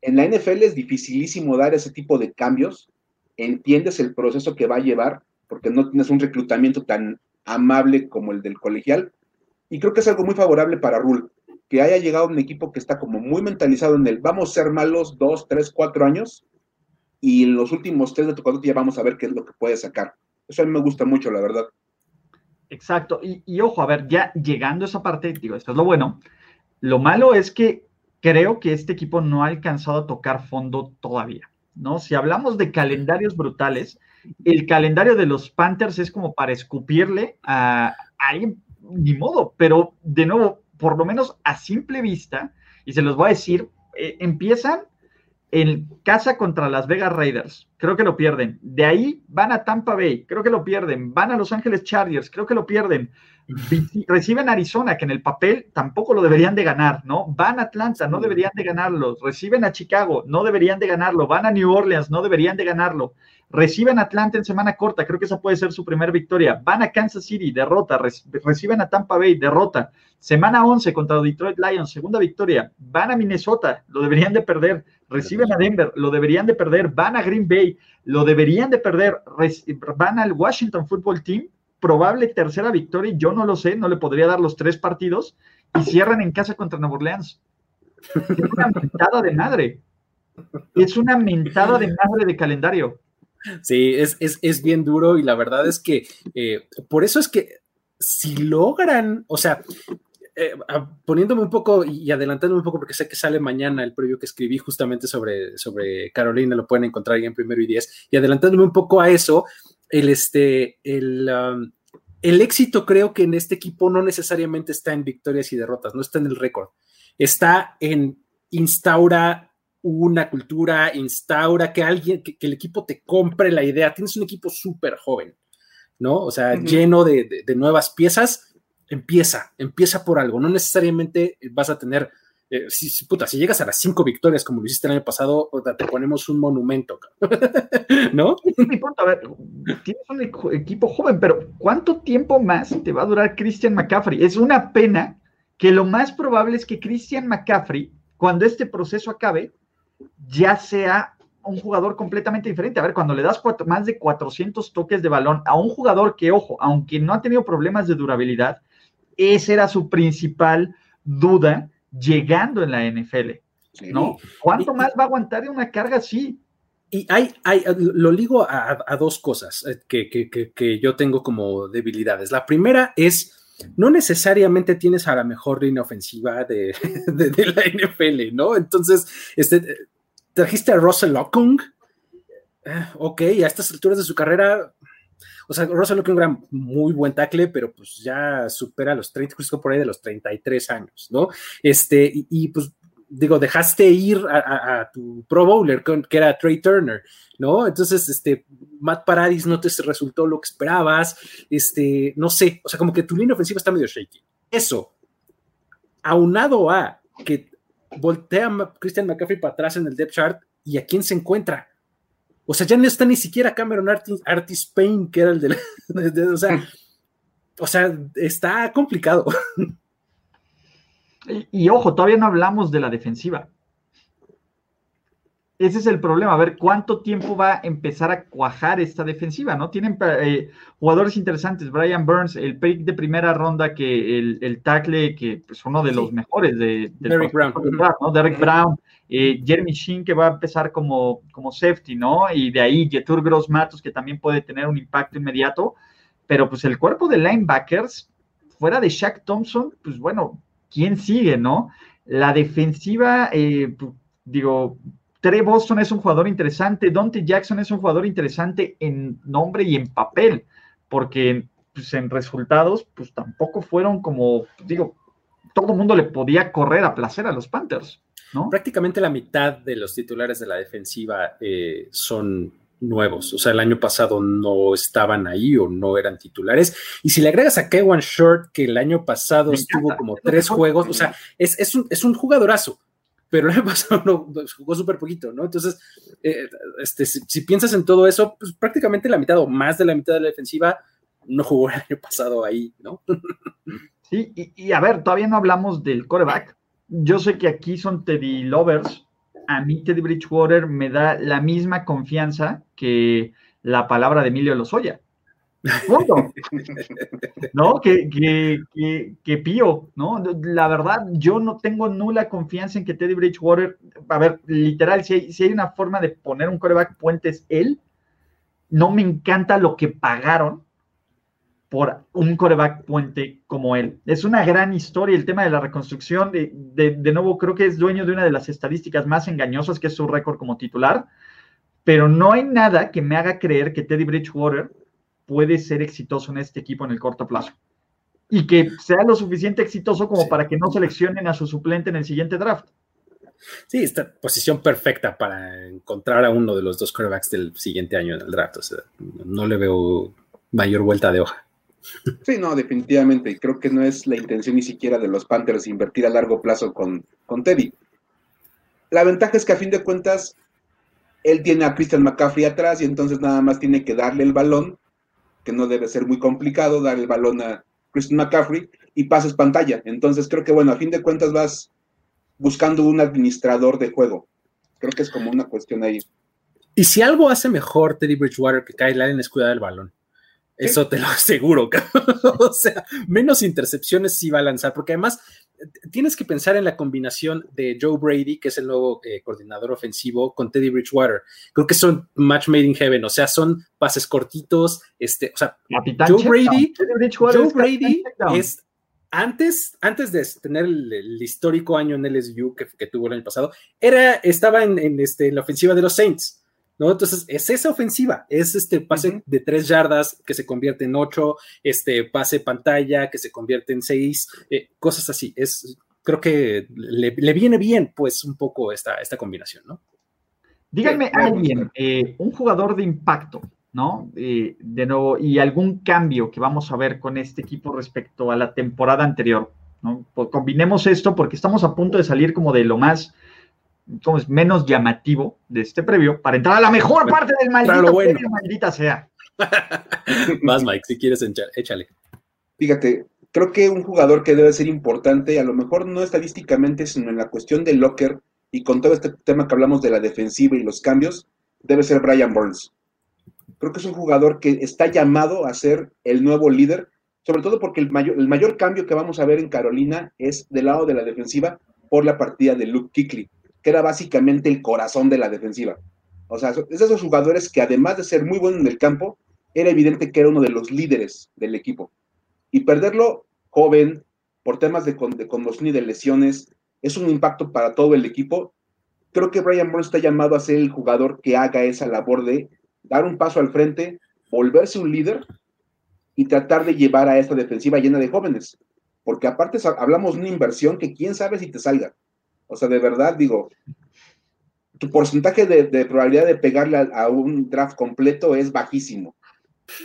En la NFL es dificilísimo dar ese tipo de cambios entiendes el proceso que va a llevar, porque no tienes un reclutamiento tan amable como el del colegial. Y creo que es algo muy favorable para Rule, que haya llegado un equipo que está como muy mentalizado en el vamos a ser malos dos, tres, cuatro años, y en los últimos tres de tu ya vamos a ver qué es lo que puede sacar. Eso a mí me gusta mucho, la verdad. Exacto. Y, ojo, a ver, ya llegando a esa parte, digo, esto es lo bueno. Lo malo es que creo que este equipo no ha alcanzado a tocar fondo todavía. ¿no? Si hablamos de calendarios brutales, el calendario de los Panthers es como para escupirle a, alguien, ni modo, pero de nuevo, por lo menos a simple vista, y se los voy a decir, eh, empiezan en casa contra las Vegas Raiders, creo que lo pierden. De ahí van a Tampa Bay, creo que lo pierden. Van a Los Ángeles Chargers, creo que lo pierden. (laughs) Reciben Arizona, que en el papel tampoco lo deberían de ganar, ¿no? Van a Atlanta, no deberían de ganarlo. Reciben a Chicago, no deberían de ganarlo. Van a New Orleans, no deberían de ganarlo. Reciben a Atlanta en semana corta, creo que esa puede ser su primera victoria. Van a Kansas City, derrota. Reciben a Tampa Bay, derrota. Semana 11 contra Detroit Lions, segunda victoria. Van a Minnesota, lo deberían de perder. Reciben a Denver, lo deberían de perder. Van a Green Bay, lo deberían de perder. Van al Washington Football Team, probable tercera victoria, yo no lo sé, no le podría dar los tres partidos, y cierran en casa contra Nueva Orleans. Es una mentada de madre. Es una mentada de madre de calendario. Sí, es, bien duro y la verdad es que eh, por eso es que si logran, o sea, eh, poniéndome un poco y adelantándome un poco, porque sé que sale mañana el previo que escribí justamente sobre, sobre Carolina, lo pueden encontrar ahí en primero y diez, y adelantándome un poco a eso, el, este, el, um, el éxito creo que en este equipo no necesariamente está en victorias y derrotas, no está en el récord, está en instaura una cultura, instaura que alguien, que, el equipo te compre la idea, tienes un equipo súper joven, ¿no? O sea, lleno de, de nuevas piezas empieza, empieza por algo, no necesariamente vas a tener, eh, si, puta, si llegas a las cinco victorias como lo hiciste el año pasado, te ponemos un monumento, (laughs) ¿no? A ver, tienes un equipo joven, pero ¿cuánto tiempo más te va a durar Christian McCaffrey? Es una pena que lo más probable es que Christian McCaffrey, cuando este proceso acabe, ya sea un jugador completamente diferente. A ver, cuando le das más de 400 toques de balón a un jugador que, ojo, aunque no ha tenido problemas de durabilidad, esa era su principal duda llegando en la NFL, ¿no? ¿Cuánto más va a aguantar de una carga así? Y hay, hay lo ligo a, dos cosas eh, que, yo tengo como debilidades. La primera es, no necesariamente tienes a la mejor línea ofensiva de, (laughs) la NFL, ¿no? Entonces, este, trajiste a Russell Okung, eh, ok, a estas alturas de su carrera, o sea, Russell Okung era muy buen tackle, pero pues ya supera los 30, justo por ahí de los 33 años, ¿no? Este, y, pues digo, dejaste ir a, tu Pro Bowler, que era Trey Turner, ¿no? Entonces, este, Matt Paradis no te resultó lo que esperabas, este, no sé, o sea, como que tu línea ofensiva está medio shaky. Eso, aunado a que voltea Christian McCaffrey para atrás en el depth chart y a quién se encuentra o sea, ya no está ni siquiera Cameron Artis, Payne, que era el de, (laughs) sea, o sea, está complicado. (laughs) Y, ojo, todavía no hablamos de la defensiva. Ese es el problema, a ver cuánto tiempo va a empezar a cuajar esta defensiva, ¿no? Tienen eh, jugadores interesantes, Brian Burns, el pick de primera ronda, que el, el tackle, que es pues, uno de los mejores de, Derek Brown. ¿no? Derek Brown, eh, Jeremy Sheen que va a empezar como, como safety, ¿no? Y de ahí Jetur Gross Matos que también puede tener un impacto inmediato, pero pues el cuerpo de linebackers, fuera de Shaq Thompson, pues bueno, ¿quién sigue, no? La defensiva, eh, pues, digo, Trey Boston es un jugador interesante, Dante Jackson es un jugador interesante en nombre y en papel, porque pues, en resultados, pues tampoco fueron como, digo, todo el mundo le podía correr a placer a los Panthers. Prácticamente la mitad de los titulares de la defensiva eh, son nuevos. O sea, el año pasado no estaban ahí o no eran titulares. Y si le agregas a Kewan Short, que el año pasado estuvo como tres juegos, o sea, es, un, es un jugadorazo, pero el año (laughs) pasado no, jugó súper poquito, ¿no? Entonces, eh, este, si, piensas en todo eso, pues prácticamente la mitad o más de la mitad de la defensiva no jugó el año pasado ahí, ¿no? (laughs) Sí, y, y a ver, todavía no hablamos del coreback yo sé que aquí son Teddy Lovers. A mí Teddy Bridgewater me da la misma confianza que la palabra de Emilio Lozoya. (laughs) ¿No? Que, que, que, Pío, ¿no? La verdad, yo no tengo nula confianza en que Teddy Bridgewater, a ver, literal, si hay, si hay una forma de poner un coreback puente es él. No me encanta lo que pagaron por un coreback puente como él. Es una gran historia el tema de la reconstrucción. De, de, nuevo, creo que es dueño de una de las estadísticas más engañosas, que es su récord como titular. Pero no hay nada que me haga creer que Teddy Bridgewater puede ser exitoso en este equipo en el corto plazo. Y que sea lo suficiente exitoso como para que no seleccionen a su suplente en el siguiente draft. Sí, esta posición perfecta para encontrar a uno de los dos quarterbacks del siguiente año en el draft. O sea, no le veo mayor vuelta de hoja. (laughs) Sí, no, definitivamente. Creo que no es la intención ni siquiera de los Panthers invertir a largo plazo con, con Teddy. La ventaja es que a fin de cuentas, él tiene a Christian McCaffrey atrás y entonces nada más tiene que darle el balón, que no debe ser muy complicado, dar el balón a Christian McCaffrey y pases pantalla. Entonces creo que, bueno, a fin de cuentas vas buscando un administrador de juego. Creo que es como una cuestión ahí. Y si algo hace mejor Teddy Bridgewater que Kyle Allen es cuidar el balón. Eso te lo (laughs) aseguro. o sea, menos intercepciones sí va a lanzar, porque además tienes que pensar en la combinación de Joe Brady, que es el nuevo eh, coordinador ofensivo, con Teddy Bridgewater. Creo que son match made in heaven, o sea, son pases cortitos. Este, o sea, Joe Brady, Joe Brady es antes, antes de tener el, histórico año en LSU que, que, tuvo el año pasado, era, estaba en, este, en la ofensiva de los Saints. ¿No? Entonces, es esa ofensiva, es este pase de tres yardas que se convierte en ocho, este pase pantalla que se convierte en seis, eh, cosas así. Es, creo que le, viene bien, pues, un poco esta, esta combinación, ¿no? Díganme alguien, eh, un jugador de impacto, ¿no? Eh, de nuevo, y algún cambio que vamos a ver con este equipo respecto a la temporada anterior, ¿no? Pues combinemos esto porque estamos a punto de salir como de lo más como es menos llamativo de este previo para entrar a la mejor parte del maldito bueno. maldita sea. (laughs) Más, Mike, si quieres, échale. Fíjate, creo que un jugador que debe ser importante, a lo mejor no estadísticamente, sino en la cuestión del locker y con todo este tema que hablamos de la defensiva y los cambios, debe ser Brian Burns. Creo que es un jugador que está llamado a ser el nuevo líder, sobre todo porque el mayor, el mayor cambio que vamos a ver en Carolina es del lado de la defensiva por la partida de Luke Kickley que era básicamente el corazón de la defensiva. O sea, es de esos jugadores que además de ser muy bueno en el campo, era evidente que era uno de los líderes del equipo. Y perderlo joven, por temas de, de conmoción y de lesiones, es un impacto para todo el equipo. Creo que Brian Burns está llamado a ser el jugador que haga esa labor de dar un paso al frente, volverse un líder y tratar de llevar a esta defensiva llena de jóvenes. Porque aparte hablamos de una inversión que quién sabe si te salga. O sea, de verdad, digo, tu porcentaje de, probabilidad de pegarle a, un draft completo es bajísimo.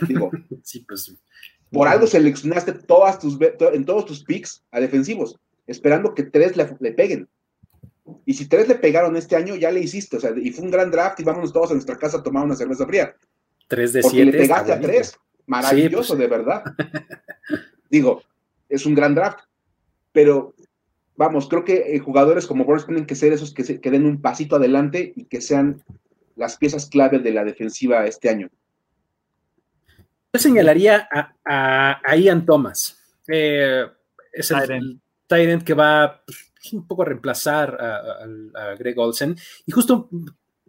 Digo, (laughs) sí, pues, por algo seleccionaste todas tus, en todos tus picks a defensivos, esperando que tres le, peguen. Y si tres le pegaron este año, ya le hiciste. O sea, y fue un gran draft y vámonos todos a nuestra casa a tomar una cerveza fría. Tres de Porque le pegaste a tres. Maravilloso, pues. de verdad. (laughs) Digo, es un gran draft. Pero vamos, creo que eh, jugadores como Boris tienen que ser esos que, se, den un pasito adelante y que sean las piezas clave de la defensiva este año. Yo señalaría a, Ian Thomas. Eh, es el Tyrant que va pues, un poco a reemplazar a, Greg Olsen. Y justo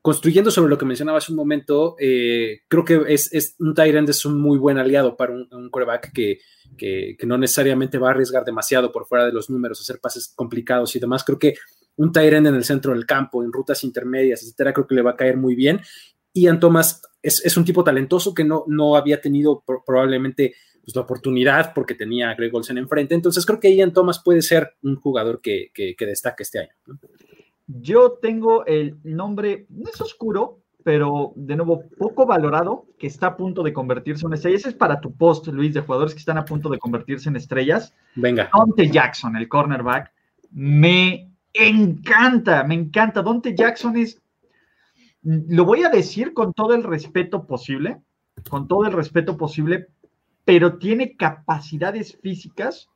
construyendo sobre lo que mencionaba hace un momento, eh, creo que es, un Tyrant es un muy buen aliado para un, un quarterback que, que, no necesariamente va a arriesgar demasiado por fuera de los números, hacer pases complicados y demás. Creo que un Tyrant en el centro del campo, en rutas intermedias, etcétera, creo que le va a caer muy bien. Ian Thomas es, un tipo talentoso que no, no había tenido probablemente pues, la oportunidad porque tenía a Greg Olsen enfrente. Entonces creo que Ian Thomas puede ser un jugador que, que, destaque este año. Yo tengo el nombre, no es oscuro, pero de nuevo poco valorado, que está a punto de convertirse en estrella. Ese es para tu post, Luis, de jugadores que están a punto de convertirse en estrellas. Venga. Dante Jackson, el cornerback, me encanta, me encanta. Dante Jackson es, lo voy a decir con todo el respeto posible, con todo el respeto posible, pero tiene capacidades físicas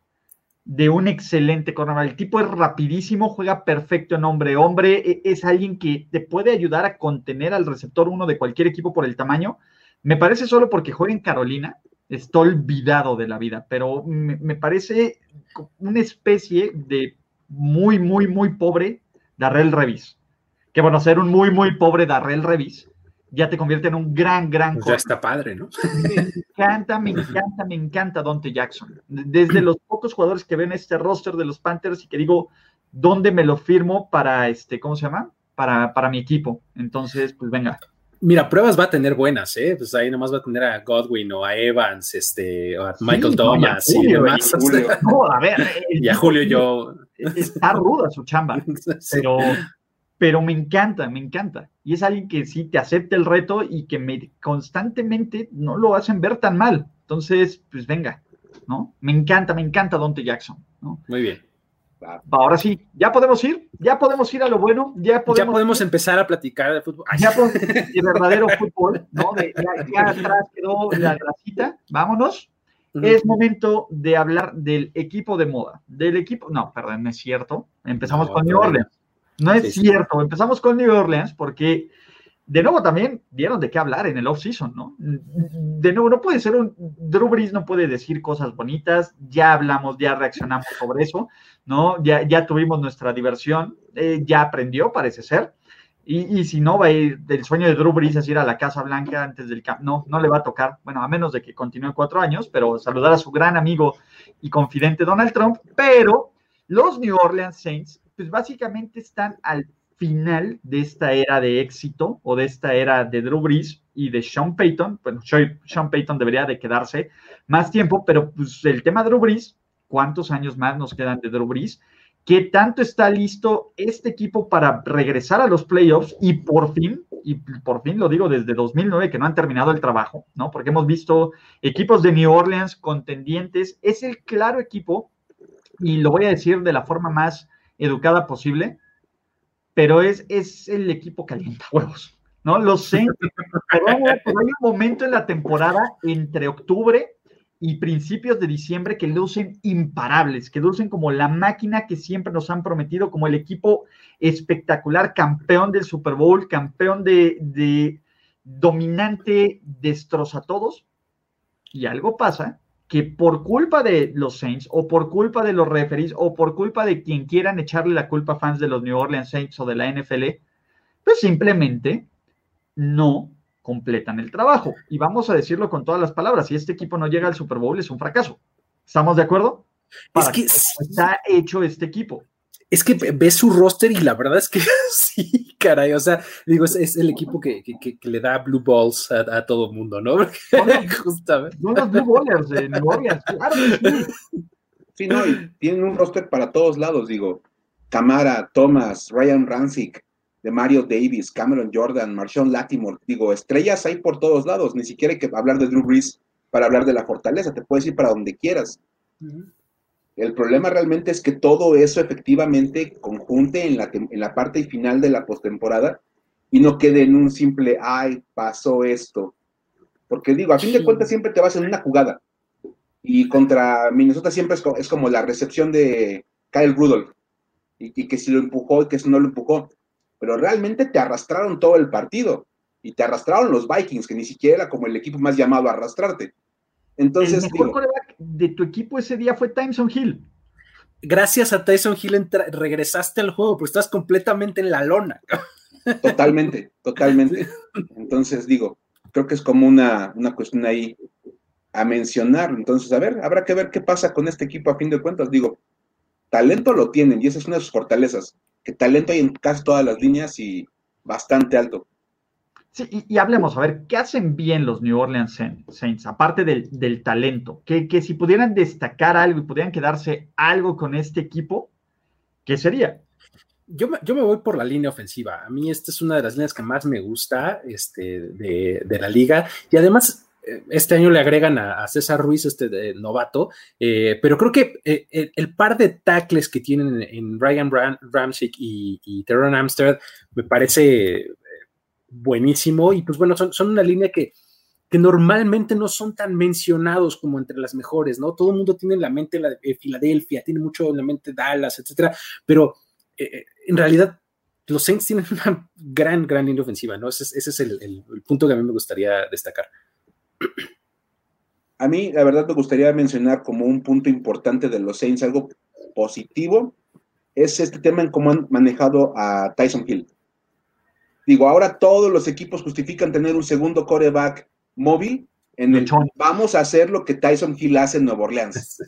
de un excelente cornerback. El tipo es rapidísimo, juega perfecto en hombre-hombre, e, es alguien que te puede ayudar a contener al receptor uno de cualquier equipo por el tamaño. Me parece solo porque juega en Carolina, está olvidado de la vida, pero me, parece una especie de muy, muy, muy pobre Darrell Revis. Que bueno, ser un muy, muy pobre Darrell Revis ya te convierte en un gran, gran. Pues ya está padre, ¿no? Me encanta, me encanta, me encanta Dante Jackson. Desde los pocos jugadores que ven este roster de los Panthers y que digo, ¿dónde me lo firmo para este, ¿cómo se llama? Para, para mi equipo. Entonces, pues venga. Mira, pruebas va a tener buenas, ¿eh? Pues ahí nomás va a tener a Godwin o a Evans, este, o a Michael Thomas y, demás. No, a ver. y a Julio yo. Está ruda su chamba, (laughs) pero pero me encanta, me encanta. Y es alguien que sí te acepta el reto y que me constantemente no lo hacen ver tan mal. Entonces, pues venga, ¿no? Me encanta, me encanta Dante Jackson, ¿no? Muy bien. Ahora sí, ya podemos ir, ya podemos ir a lo bueno, ya podemos, ya podemos empezar a platicar de fútbol. Ya podemos de verdadero fútbol, ¿no? ya, atrás quedó la grasita, vámonos. Es momento de hablar del equipo de moda, del equipo, no, perdón, no es cierto. Empezamos con New Orleans. No es cierto, empezamos con New Orleans porque de nuevo también dieron de qué hablar en el off-season, ¿no? De nuevo, no puede ser un. Drew Brees no puede decir cosas bonitas, ya hablamos, ya reaccionamos sobre eso, ¿no? Ya, ya tuvimos nuestra diversión, eh, ya aprendió, parece ser. Y, si no, va a ir, el sueño de Drew Brees es ir a la Casa Blanca antes del camp. No, no le va a tocar, bueno, a menos de que continúe cuatro años, pero saludar a su gran amigo y confidente Donald Trump. Pero los New Orleans Saints pues básicamente están al final de esta era de éxito o de esta era de Drew Brees y de Sean Payton. Bueno, Sean Payton debería de quedarse más tiempo, pero pues el tema de Drew Brees, ¿cuántos años más nos quedan de Drew Brees? ¿Qué tanto está listo este equipo para regresar a los playoffs y por fin, y por fin lo digo desde 2009 que no han terminado el trabajo, ¿no? Porque hemos visto equipos de New Orleans contendientes, es el claro equipo y lo voy a decir de la forma más educada posible, pero es, es el equipo calienta huevos, ¿no? Lo sé, pero, hay un momento en la temporada entre octubre y principios de diciembre que lucen imparables, que lucen como la máquina que siempre nos han prometido, como el equipo espectacular, campeón del Super Bowl, campeón de, dominante, destroza a todos. Y algo pasa que por culpa de los Saints o por culpa de los referees o por culpa de quien quieran echarle la culpa a fans de los New Orleans Saints o de la NFL, pues simplemente no completan el trabajo. Y vamos a decirlo con todas las palabras, si este equipo no llega al Super Bowl es un fracaso. ¿Estamos de acuerdo? es que está hecho este equipo es que ves su roster y la verdad es que (laughs) sí, caray, o sea, digo, es, el equipo que, le da blue balls a, todo el mundo, ¿no? (laughs) Justamente. No los blue ballers de New claro sí. Sí, no, y tienen un roster para todos lados, digo, Tamara, Thomas, Ryan Rancic, de Mario Davis, Cameron Jordan, Marshawn Latimore, digo, estrellas hay por todos lados, ni siquiera hay que hablar de Drew Brees para hablar de la fortaleza, te puedes ir para donde quieras. El problema realmente es que todo eso efectivamente conjunte en la, en la parte final de la postemporada y no quede en un simple, ay, pasó esto. Porque digo, a fin de cuentas siempre te vas en una jugada. Y contra Minnesota siempre es, como la recepción de Kyle Rudolph. Y, que si lo empujó y que si no lo empujó. Pero realmente te arrastraron todo el partido. Y te arrastraron los Vikings, que ni siquiera era como el equipo más llamado a arrastrarte. Entonces, el mejor de tu equipo ese día fue Tyson Hill. Gracias a Tyson Hill regresaste al juego, pero estás completamente en la lona. Totalmente, (laughs) totalmente. Entonces, digo, creo que es como una, una cuestión ahí a mencionar. Entonces, a ver, habrá que ver qué pasa con este equipo a fin de cuentas. Digo, talento lo tienen y esa es una de sus fortalezas, que talento hay en casi todas las líneas y bastante alto. Sí, y, hablemos, a ver, ¿qué hacen bien los New Orleans Saints, aparte del, talento? Que, que, si pudieran destacar algo y pudieran quedarse algo con este equipo, ¿qué sería? Yo, yo me voy por la línea ofensiva. A mí esta es una de las líneas que más me gusta este, de, la liga. Y además, eh, este año le agregan a, César Ruiz, este de novato, eh, pero creo que eh, el, par de tackles que tienen en, Ryan Ramsick y, y Teron Amsterdam me parece buenísimo y pues bueno, son, una línea que, que normalmente no son tan mencionados como entre las mejores, ¿no? Todo el mundo tiene en la mente la de Filadelfia, tiene mucho en la mente Dallas, etcétera, pero eh, eh, en realidad los Saints tienen una gran, gran línea ofensiva, ¿no? Ese, ese es el, punto que a mí me gustaría destacar. A mí, la verdad, me gustaría mencionar como un punto importante de los Saints, algo positivo, es este tema en cómo han manejado a Tyson Hill. Digo, ahora todos los equipos justifican tener un segundo coreback móvil en el vamos a hacer lo que Tyson Hill hace en Nueva Orleans.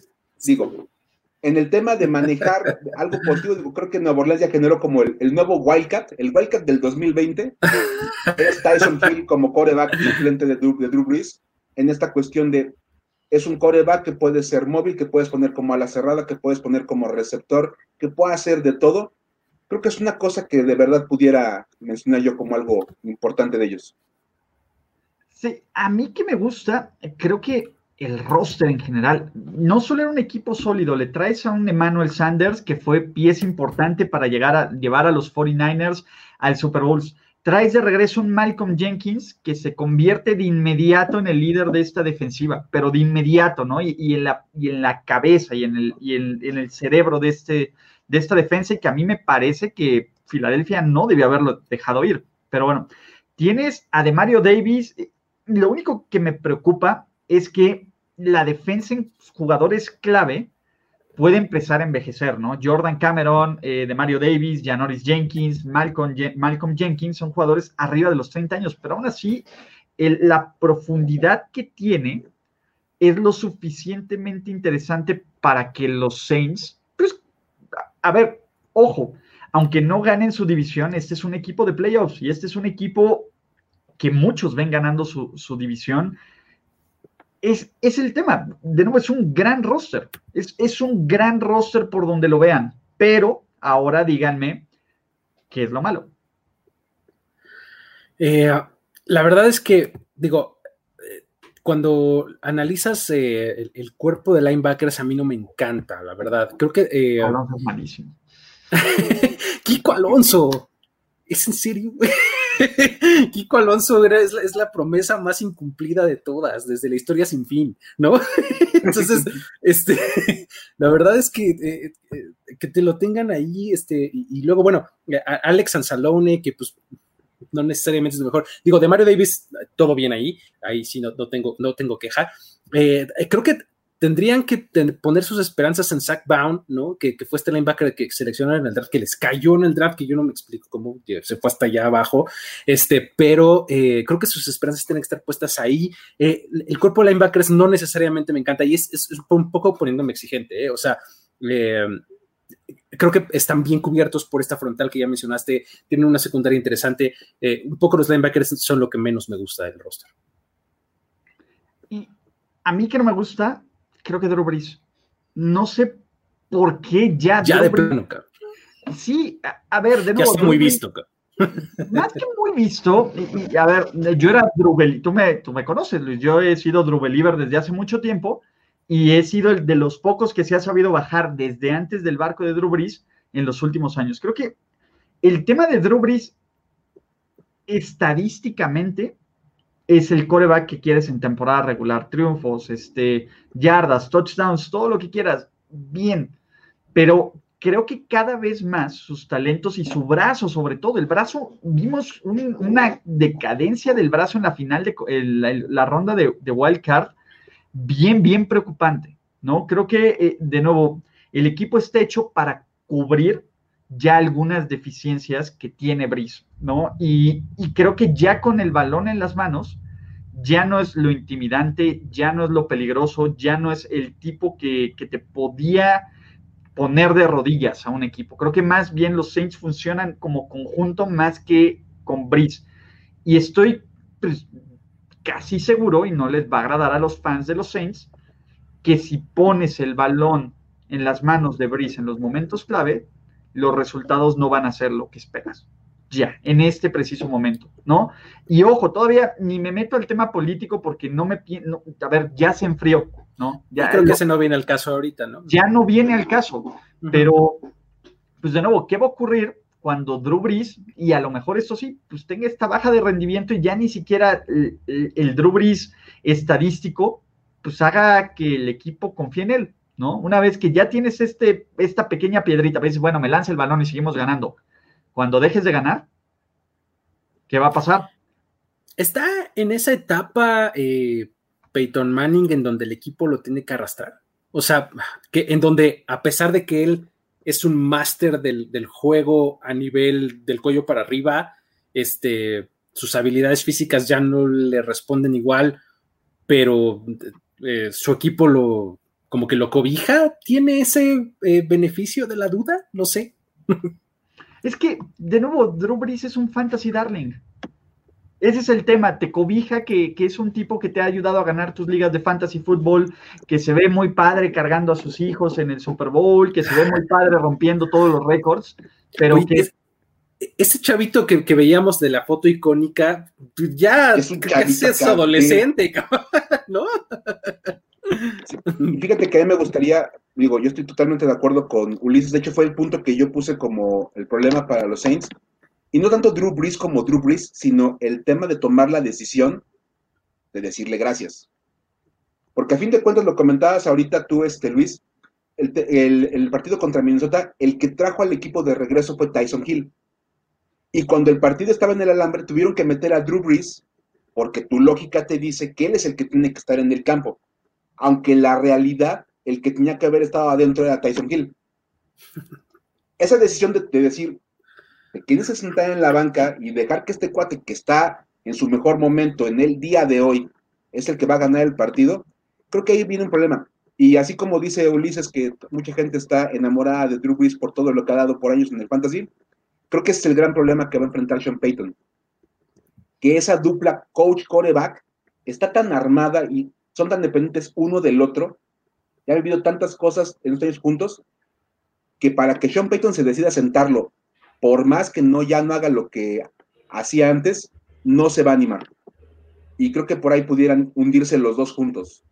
Digo, en el tema de manejar (laughs) algo positivo, digo, creo que Nueva Orleans ya generó como el, nuevo Wildcat, el Wildcat del 2020, es Tyson Hill como coreback suplente de, de Drew Brees, en esta cuestión de, es un coreback que puede ser móvil, que puedes poner como a la cerrada, que puedes poner como receptor, que puede hacer de todo, creo que es una cosa que de verdad pudiera mencionar yo como algo importante de ellos. Sí, a mí que me gusta, creo que el roster en general, no solo era un equipo sólido, le traes a un Emmanuel Sanders que fue pieza importante para llegar a llevar a los 49ers al Super Bowl. Traes de regreso un Malcolm Jenkins que se convierte de inmediato en el líder de esta defensiva, pero de inmediato, ¿no? Y, en, la, y en la cabeza y, en el, y en el cerebro de, este, de esta defensa y que a mí me parece que Filadelfia no debió haberlo dejado ir. Pero bueno, tienes a Demario Davis, lo único que me preocupa es que la defensa en jugadores clave puede empezar a envejecer, ¿no? Jordan Cameron, eh, de Mario Davis, Janoris Jenkins, Malcolm, Malcolm, Jenkins son jugadores arriba de los 30 años, pero aún así la profundidad que tiene es lo suficientemente interesante para que los Saints, a ver, ojo, aunque no ganen su división, este es un equipo de playoffs y este es un equipo que muchos ven ganando su, división es, el tema. De nuevo, es un gran roster. Es, un gran roster por donde lo vean. Pero ahora díganme qué es lo malo. Eh, la verdad es que, digo, cuando analizas eh, el, cuerpo de linebackers, a mí no me encanta, la verdad. Creo que. Alonso es malísimo. (laughs) Kiko Alonso. ¿Es en serio? (laughs) Kiko Alonso es, la, promesa más incumplida de todas, desde la historia sin fin, ¿no? (laughs) Entonces, este, la verdad es que, eh, eh, que te lo tengan ahí, este, y, luego, bueno, Alex Anzalone, que pues no necesariamente es lo mejor. Digo, de Mario Davis, todo bien ahí, ahí sí no, no tengo, no tengo queja. Eh, creo que tendrían que poner sus esperanzas en Zach Bound, ¿no? Que, fue este linebacker que seleccionaron en el draft, que les cayó en el draft, que yo no me explico cómo se fue hasta allá abajo, este, pero eh, creo que sus esperanzas tienen que estar puestas ahí. Eh, el cuerpo de linebackers no necesariamente me encanta y es, un poco poniéndome exigente, ¿eh? O sea, creo que están bien cubiertos por esta frontal que ya mencionaste, tienen una secundaria interesante. un poco los linebackers son lo que menos me gusta del roster. Y a mí que no me gusta, creo que Drew Brees. No sé por qué ya. Ya de plano, Sí, a, ver, de nuevo. Ya está muy visto, (laughs) Más que muy visto, y, a ver, yo era Drubel, tú me, tú me conoces, Luis, yo he sido Drubeliver desde hace mucho tiempo y he sido el de los pocos que se ha sabido bajar desde antes del barco de Drew Brees en los últimos años. Creo que el tema de Drew Brees, estadísticamente, es el coreback que quieres en temporada regular, triunfos, este, yardas, touchdowns, todo lo que quieras, bien, pero creo que cada vez más sus talentos y su brazo, sobre todo el brazo, vimos una decadencia del brazo en la final de la, ronda de, de, Wild Card, bien, bien preocupante, ¿no? Creo que, eh, de nuevo, el equipo está hecho para cubrir ya algunas deficiencias que tiene Brice, ¿no? Y, creo que ya con el balón en las manos, ya no es lo intimidante, ya no es lo peligroso, ya no es el tipo que, te podía poner de rodillas a un equipo. Creo que más bien los Saints funcionan como conjunto más que con Brice. Y estoy pues, casi seguro, y no les va a agradar a los fans de los Saints, que si pones el balón en las manos de Brice en los momentos clave, los resultados no van a ser lo que esperas. Ya, en este preciso momento, ¿no? Y ojo, todavía ni me meto al tema político porque no me... No, a ver, ya se enfrió, ¿no? Ya, creo que ese no viene al caso ahorita, ¿no? Ya no viene al caso, pero, pues de nuevo, ¿qué va a ocurrir cuando Drew Brees, y a lo mejor esto sí, pues tenga esta baja de rendimiento y ya ni siquiera el, el Drew Brees estadístico, pues haga que el equipo confíe en él, ¿no? Una vez que ya tienes este, esta pequeña piedrita, dices, bueno, me lanza el balón y seguimos ganando. Cuando dejes de ganar, ¿qué va a pasar? Está en esa etapa eh, Peyton Manning en donde el equipo lo tiene que arrastrar. O sea, que en donde a pesar de que él es un máster del, juego a nivel del cuello para arriba, este, sus habilidades físicas ya no le responden igual, pero eh, su equipo lo, como que lo cobija, tiene ese eh, beneficio de la duda, no sé. es que, de nuevo, Drew Brees es un fantasy darling. Ese es el tema, te cobija que, es un tipo que te ha ayudado a ganar tus ligas de fantasy fútbol, que se ve muy padre cargando a sus hijos en el Super Bowl, que se ve muy padre rompiendo todos los récords, pero que... ese chavito que, veíamos de la foto icónica, pues ya es, un es adolescente, ¿no? fíjate que a mí me gustaría, digo, yo estoy totalmente de acuerdo con Ulises, de hecho fue el punto que yo puse como el problema para los Saints, y no tanto Drew Brees como Drew Brees, sino el tema de tomar la decisión de decirle gracias. Porque a fin de cuentas lo comentabas ahorita tú, este Luis, el, partido contra Minnesota, el que trajo al equipo de regreso fue Tyson Hill. Y cuando el partido estaba en el alambre, tuvieron que meter a Drew Brees, porque tu lógica te dice que él es el que tiene que estar en el campo. Aunque la realidad, el que tenía que haber estado adentro era Tyson Hill. (laughs) Esa decisión de decir, que se sentar en la banca y dejar que este cuate que está en su mejor momento en el día de hoy es el que va a ganar el partido, creo que ahí viene un problema. Y así como dice Ulises que mucha gente está enamorada de Drew Brees por todo lo que ha dado por años en el fantasy, creo que ese es el gran problema que va a enfrentar Sean Payton. Que esa dupla coach-coreback está tan armada y son tan dependientes uno del otro, y ha vivido tantas cosas en estos años juntos, que para que Sean Payton se decida sentarlo por más que no ya no haga lo que hacía antes, no se va a animar. Y creo que por ahí pudieran hundirse los dos juntos.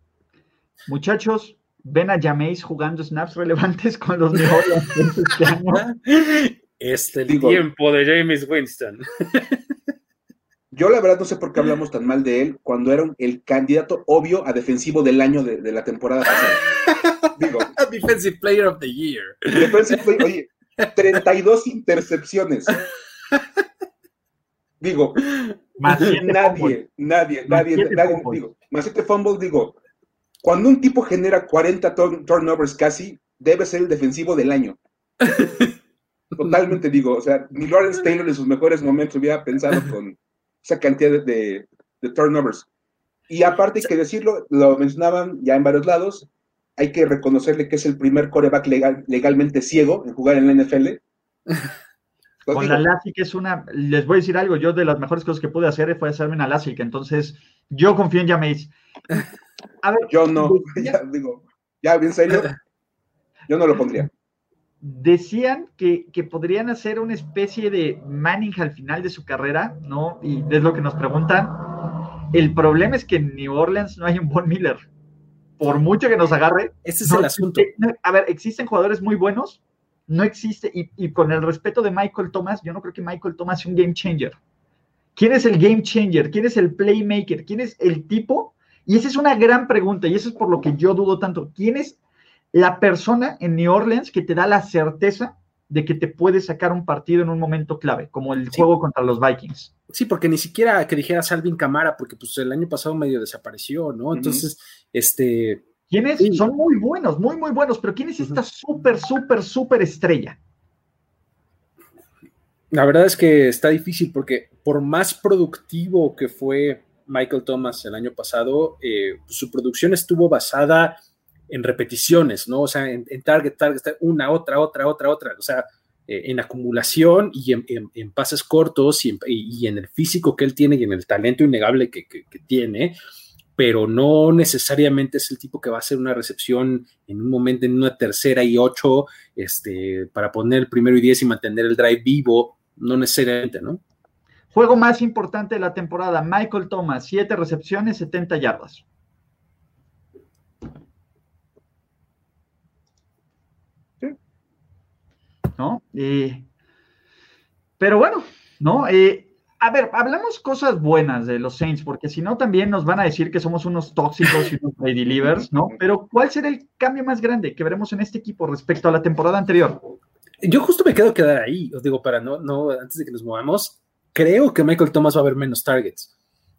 Muchachos, ven a Jameis jugando snaps relevantes con los mejores este año. (laughs) Este el tiempo de James Winston. (laughs) Yo la verdad no sé por qué hablamos tan mal de él cuando era el candidato obvio a defensivo del año de, la temporada pasada. (laughs) Digo, Defensive Player of the Year. oye, 32 intercepciones. Digo, nadie, nadie, nadie, nadie, digo, más 7 fumbles, digo, cuando un tipo genera 40 turnovers casi, debe ser el defensivo del año. Totalmente digo, o sea, ni Lawrence Taylor en sus mejores momentos hubiera pensado con esa cantidad de, turnovers. Y aparte hay que decirlo, lo mencionaban ya en varios lados, hay que reconocerle que es el primer coreback legal, legalmente ciego en jugar en la NFL. (laughs) Con la LASIK es una, les voy a decir algo, yo de las mejores cosas que pude hacer fue hacerme una LASIK, entonces yo confío en Jameis. A ver, yo no, (laughs) ya digo, ya, bien serio, yo no lo pondría. Decían que, que, podrían hacer una especie de Manning al final de su carrera, ¿no? Y es lo que nos preguntan. El problema es que en New Orleans no hay un Von Miller por mucho que nos agarre. Ese es el asunto. a ver, existen jugadores muy buenos, no existe, y, con el respeto de Michael Thomas, yo no creo que Michael Thomas sea un game changer. ¿Quién es el game changer? ¿Quién es el playmaker? ¿Quién es el tipo? Y esa es una gran pregunta, y eso es por lo que yo dudo tanto. ¿Quién es la persona en New Orleans que te da la certeza de que te puede sacar un partido en un momento clave, como el juego contra los Vikings. Sí, porque ni siquiera que dijera Salvin Camara, porque pues el año pasado medio desapareció, ¿no? Entonces, este... ¿Quiénes? Son muy buenos, muy, muy buenos, pero ¿quién es esta súper, súper, súper estrella? La verdad es que está difícil porque por más productivo que fue Michael Thomas el año pasado, eh, su producción estuvo basada en repeticiones, ¿no? O sea, en, target, target, una, otra, otra, otra, otra, o sea, eh, en acumulación y en, pases cortos y en, el físico que él tiene y en el talento innegable que, tiene, pero no necesariamente es el tipo que va a hacer una recepción en un momento, en una tercera y ocho, este, para poner el primero y diez y mantener el drive vivo, no necesariamente, ¿no? Juego más importante de la temporada, Michael Thomas, siete recepciones, 70 yardas. ¿No? Eh, pero bueno, ¿no? Eh, a ver, hablamos cosas buenas de los Saints, porque si no también nos van a decir que somos unos tóxicos y unos lady ¿no? (laughs) Pero ¿cuál será el cambio más grande que veremos en este equipo respecto a la temporada anterior? Yo justo me quedo quedar ahí, os digo, para no, no, antes de que nos movamos, creo que Michael Thomas va a ver menos targets.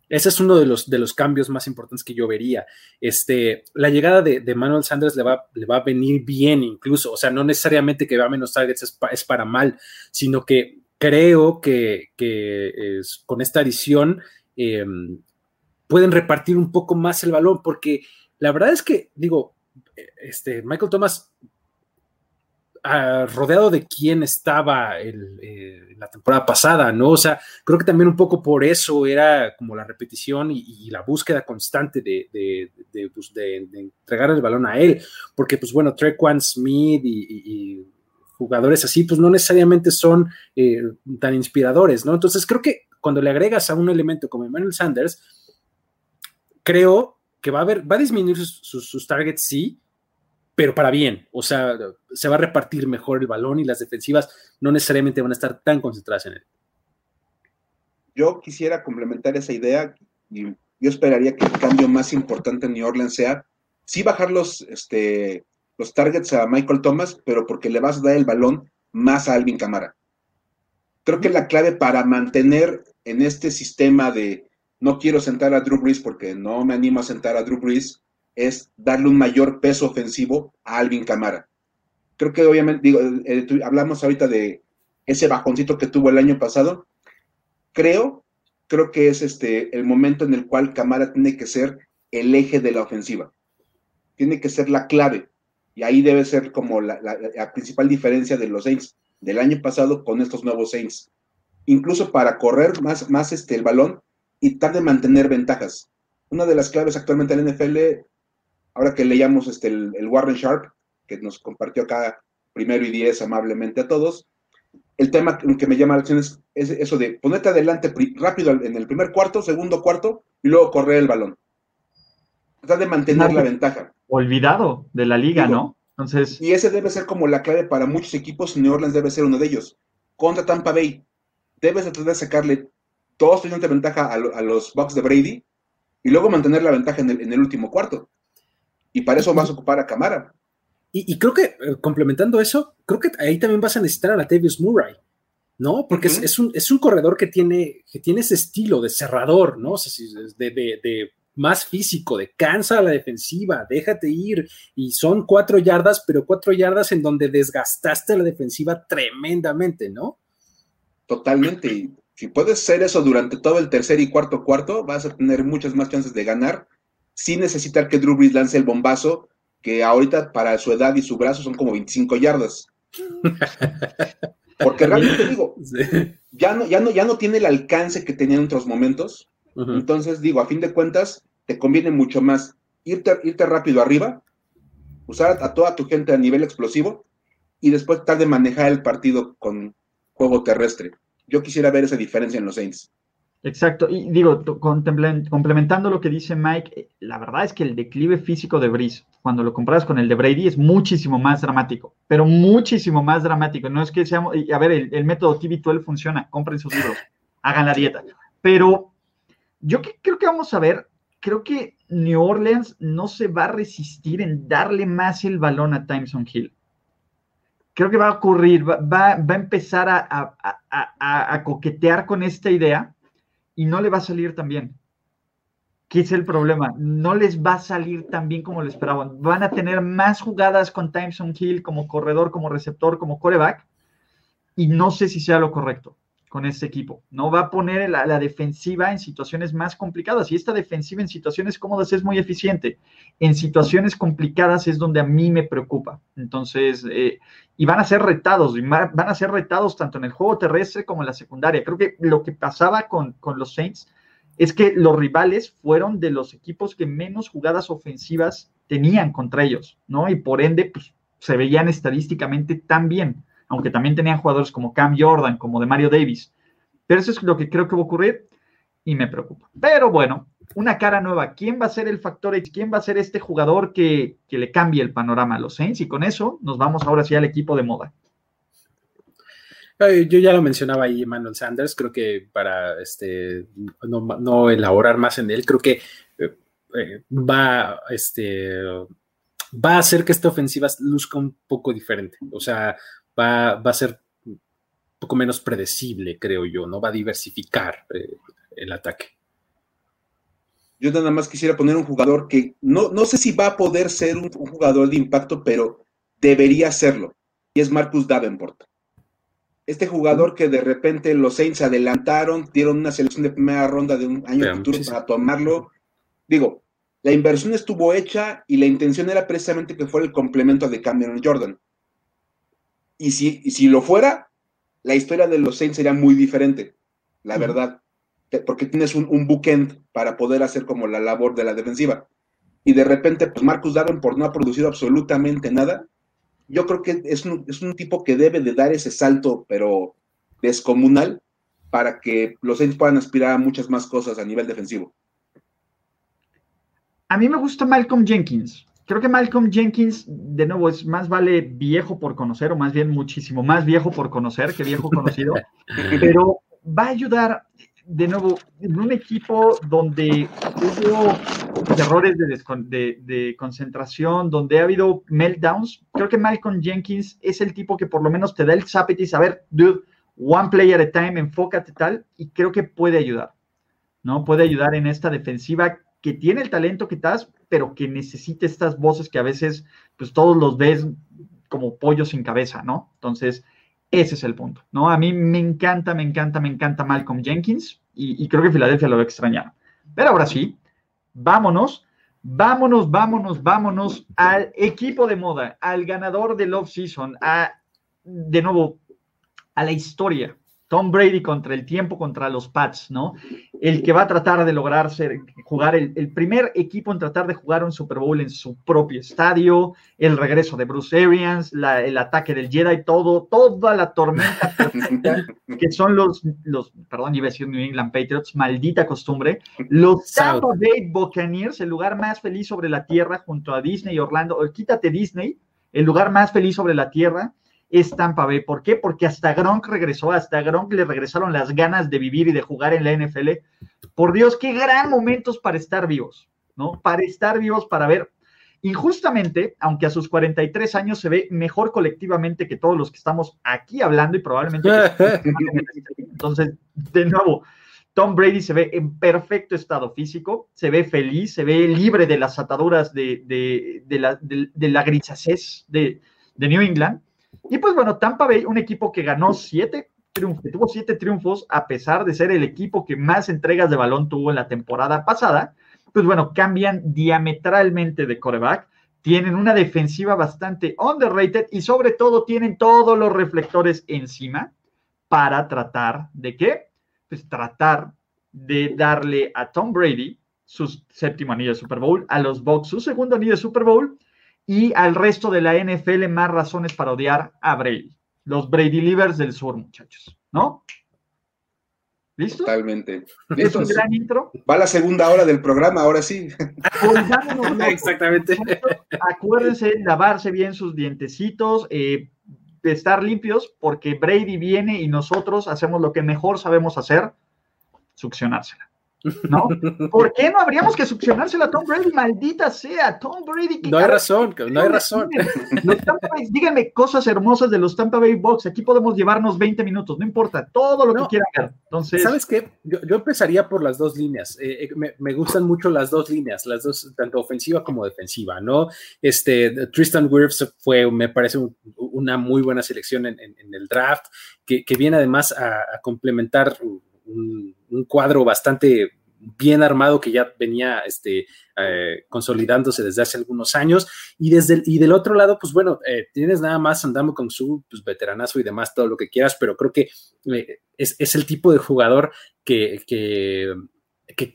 Ese es uno de los, de los cambios más importantes que yo vería. Este, la llegada de, Manuel Sanders le va, le va, a venir bien incluso, o sea, no necesariamente que vea menos targets es, para mal, sino que creo que, con esta adición em, pueden repartir un poco más el balón, porque la verdad es que, digo, este, Michael Thomas ah, rodeado de quién estaba eh, la temporada pasada, ¿no? O sea, creo que también un poco por eso era como la repetición y, la búsqueda constante pues, de, entregar el balón a él, porque pues bueno, Trequan Smith y, jugadores así, pues no necesariamente son eh, tan inspiradores, ¿no? Entonces creo que cuando le agregas a un elemento como Emmanuel Sanders, creo que va a haber, va a disminuir sus targets, sí, pero para bien, o sea, se va a repartir mejor el balón y las defensivas no necesariamente van a estar tan concentradas en él. Yo quisiera complementar esa idea y yo esperaría que el cambio más importante en New Orleans sea sí bajar los, este, los targets a Michael Thomas, pero porque le vas a dar el balón más a Alvin Camara. Creo que la clave para mantener en este sistema de no quiero sentar a Drew Brees porque no me animo a sentar a Drew Brees, es darle un mayor peso ofensivo a Alvin Camara. Creo que obviamente, digo, hablamos ahorita de ese bajoncito que tuvo el año pasado. Creo, creo que es este el momento en el cual Camara tiene que ser el eje de la ofensiva. Tiene que ser la clave. Y ahí debe ser como la, principal diferencia de los Saints del año pasado con estos nuevos Saints. Incluso para correr más, más este, el balón y tratar de mantener ventajas. Una de las claves actualmente en la NFL ahora que leíamos este, el, Warren Sharp, que nos compartió acá primero y diez amablemente a todos, el tema que me llama la atención es, eso de ponerte adelante rápido en el primer cuarto, segundo cuarto, y luego correr el balón. Tratar de mantener la ventaja. Olvidado de la liga, ¿no? Entonces... Y ese debe ser como la clave para muchos equipos, New Orleans debe ser uno de ellos. Contra Tampa Bay, debes tratar de sacarle dos de ventaja a, los Bucks de Brady y luego mantener la ventaja en el último cuarto. Y para eso vas a ocupar a Camara. Y, creo que, eh, complementando eso, creo que ahí también vas a necesitar a Latavius Murray, ¿no? Porque es, un, es, un, corredor que tiene, que tiene ese estilo de cerrador, ¿no? O sea, de, de, más físico, de cansa a la defensiva, déjate ir. Y son cuatro yardas, pero cuatro yardas en donde desgastaste a la defensiva tremendamente, ¿no? Totalmente. Y si puedes hacer eso durante todo el tercer y cuarto cuarto, vas a tener muchas más chances de ganar sin necesitar que Drew Brees lance el bombazo, que ahorita para su edad y su brazo son como 25 yardas. (laughs) Porque realmente digo, ya, no, ya, no, ya no tiene el alcance que tenía en otros momentos. Entonces digo, a fin de cuentas, te conviene mucho más irte, irte rápido arriba, usar a toda tu gente a nivel explosivo y después tratar de manejar el partido con juego terrestre. Yo quisiera ver esa diferencia en los Saints. Exacto, y digo, complementando lo que dice Mike, eh, la verdad es que el declive físico de Brice, cuando lo comparas con el de Brady, es muchísimo más dramático, pero muchísimo más dramático. No es que seamos, a ver, el, método TV12 funciona, compren sus libros, hagan la dieta. Pero yo creo que vamos a ver, creo que New Orleans no se va a resistir en darle más el balón a Timeson Hill. Creo que va a ocurrir, va, va, a empezar a, a coquetear con esta idea y no le va a salir tan bien. ¿Qué es el problema? No les va a salir tan bien como lo esperaban. Van a tener más jugadas con Timeson Hill como corredor, como receptor, como coreback, y no sé si sea lo correcto con este equipo. No va a poner la, defensiva en situaciones más complicadas. Y esta defensiva en situaciones cómodas es muy eficiente. En situaciones complicadas es donde a mí me preocupa. Entonces, eh, y van a ser retados, van a ser retados tanto en el juego terrestre como en la secundaria. Creo que lo que pasaba con, con los Saints es que los rivales fueron de los equipos que menos jugadas ofensivas tenían contra ellos, ¿no? Y por ende, pues se veían estadísticamente tan bien aunque también tenían jugadores como Cam Jordan, como de Mario Davis. Pero eso es lo que creo que va a ocurrir y me preocupa. Pero bueno, una cara nueva. ¿Quién va a ser el factor X? ¿Quién va a ser este jugador que, le cambie el panorama a los Saints? Y con eso nos vamos ahora sí al equipo de moda. Yo ya lo mencionaba ahí, Emmanuel Sanders. Creo que para este, no, elaborar más en él, creo que eh, eh, va, este, va a hacer que esta ofensiva luzca un poco diferente. O sea, va, a ser un poco menos predecible, creo yo, ¿no? Va a diversificar eh, el ataque. Yo nada más quisiera poner un jugador que no, no sé si va a poder ser un, jugador de impacto, pero debería serlo. Y es Marcus Davenport. Este jugador que de repente los Saints adelantaron, dieron una selección de primera ronda de un año futuro para tomarlo. Digo, la inversión estuvo hecha y la intención era precisamente que fuera el complemento de Cameron Jordan Y si, si lo fuera, la historia de los Saints sería muy diferente, la verdad, porque tienes un, un bookend para poder hacer como la labor de la defensiva. Y de repente, pues Marcus por no ha producido absolutamente nada. Yo creo que es un, es un tipo que debe de dar ese salto, pero descomunal, para que los Saints puedan aspirar a muchas más cosas a nivel defensivo. A mí me gusta Malcolm Jenkins. Creo que Malcolm Jenkins, de nuevo, es más vale viejo por conocer, o más bien muchísimo más viejo por conocer que viejo conocido, (laughs) pero va a ayudar, de nuevo, en un equipo donde hubo errores de, de, concentración, donde ha habido meltdowns. Creo que Malcolm Jenkins es el tipo que por lo menos te da el zapetis, a ver, dude, one player at a time, enfócate tal, y creo que puede ayudar, ¿no? Puede ayudar en esta defensiva que tiene el talento que estás, pero que necesita estas voces que a veces, pues todos los ves como pollos sin cabeza, ¿no? Entonces, ese es el punto, ¿no? A mí me encanta, me encanta, me encanta Malcolm Jenkins y, creo que Filadelfia lo va a. Pero ahora sí, vámonos, vámonos, vámonos, vámonos al equipo de moda, al ganador del off-season, a, de nuevo, a la historia. Tom Brady contra el tiempo, contra los Pats, ¿no? El que va a tratar de lograr ser, jugar el, primer equipo en tratar de jugar un Super Bowl en su propio estadio, el regreso de Bruce Arians, el ataque del Jedi, todo, toda la tormenta (laughs) que son los, los, perdón, iba a decir New England Patriots, maldita costumbre, los Tampa Bay Buccaneers, el lugar más feliz sobre la tierra junto a Disney y Orlando, quítate Disney, el lugar más feliz sobre la tierra, es Tampa Bay. ¿Por qué? Porque hasta Gronk regresó, hasta Gronk le regresaron las ganas de vivir y de jugar en la NFL. Por Dios, qué gran momentos para estar vivos, ¿no? Para estar vivos, para ver. Injustamente, aunque a sus 43 años se ve mejor colectivamente que todos los que estamos aquí hablando y probablemente... (laughs) Entonces, de nuevo, Tom Brady se ve en perfecto estado físico, se ve feliz, se ve libre de las ataduras de, de, la, de, la grisacez de, de New England y pues bueno, Tampa Bay, un equipo que ganó siete triunfos, tuvo siete triunfos a pesar de ser el equipo que más entregas de balón tuvo en la temporada pasada, pues bueno, cambian diametralmente de coreback, tienen una defensiva bastante underrated y sobre todo tienen todos los reflectores encima para tratar de qué? Pues tratar de darle a Tom Brady su séptimo anillo de Super Bowl, a los Bucks su segundo anillo de Super Bowl y al resto de la NFL más razones para odiar a Brady. Los Brady Livers del sur, muchachos, ¿no? ¿Listo? Totalmente. ¿Es un gran intro? Va la segunda hora del programa, ahora sí. (laughs) Exactamente. Acuérdense lavarse bien sus dientecitos, eh, estar limpios, porque Brady viene y nosotros hacemos lo que mejor sabemos hacer, succionársela. ¿No? ¿Por qué no habríamos que succionársela a Tom Brady? Maldita sea, Tom Brady. no hay razón, no hay razón. díganme cosas hermosas de los Tampa Bay Bucks. Aquí podemos llevarnos 20 minutos, no importa, todo lo que quieran ver. Entonces, ¿sabes qué? Yo, empezaría por las dos líneas. Eh, eh, me, gustan mucho las dos líneas, las dos, tanto ofensiva como defensiva, ¿no? Este, Tristan Wirfs fue, me parece, una muy buena selección en, el draft, que, viene además a complementar un, cuadro bastante bien armado que ya venía este, eh, consolidándose desde hace algunos años. Y, desde y del otro lado, pues bueno, eh, tienes nada más andando con su pues, veteranazo y demás, todo lo que quieras, pero creo que eh, es, el tipo de jugador que, que,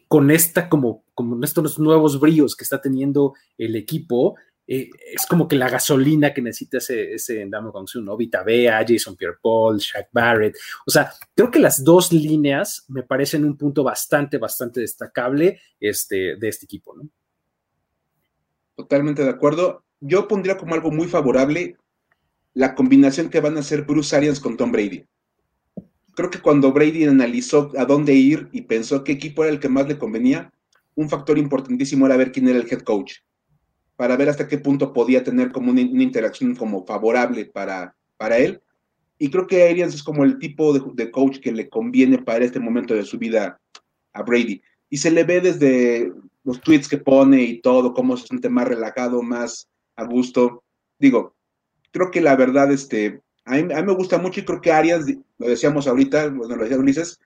con esta, como, como estos nuevos brillos que está teniendo el equipo, eh, es como que la gasolina que necesita ese, ese Ndamo Kongsu, ¿no? Vita Bea, Jason Pierre-Paul, Shaq Barrett. O sea, creo que las dos líneas me parecen un punto bastante, bastante destacable este, de este equipo, ¿no? Totalmente de acuerdo. Yo pondría como algo muy favorable la combinación que van a hacer Bruce Arians con Tom Brady. Creo que cuando Brady analizó a dónde ir y pensó qué equipo era el que más le convenía, un factor importantísimo era ver quién era el head coach para ver hasta qué punto podía tener como una, interacción como favorable para, para él. Y creo que Arians es como el tipo de, coach que le conviene para este momento de su vida a Brady. Y se le ve desde los tweets que pone y todo, cómo se siente más relajado, más a gusto. Digo, creo que la verdad, este, a mí, me gusta mucho y creo que Arias, lo decíamos ahorita, bueno, lo decía Ulises,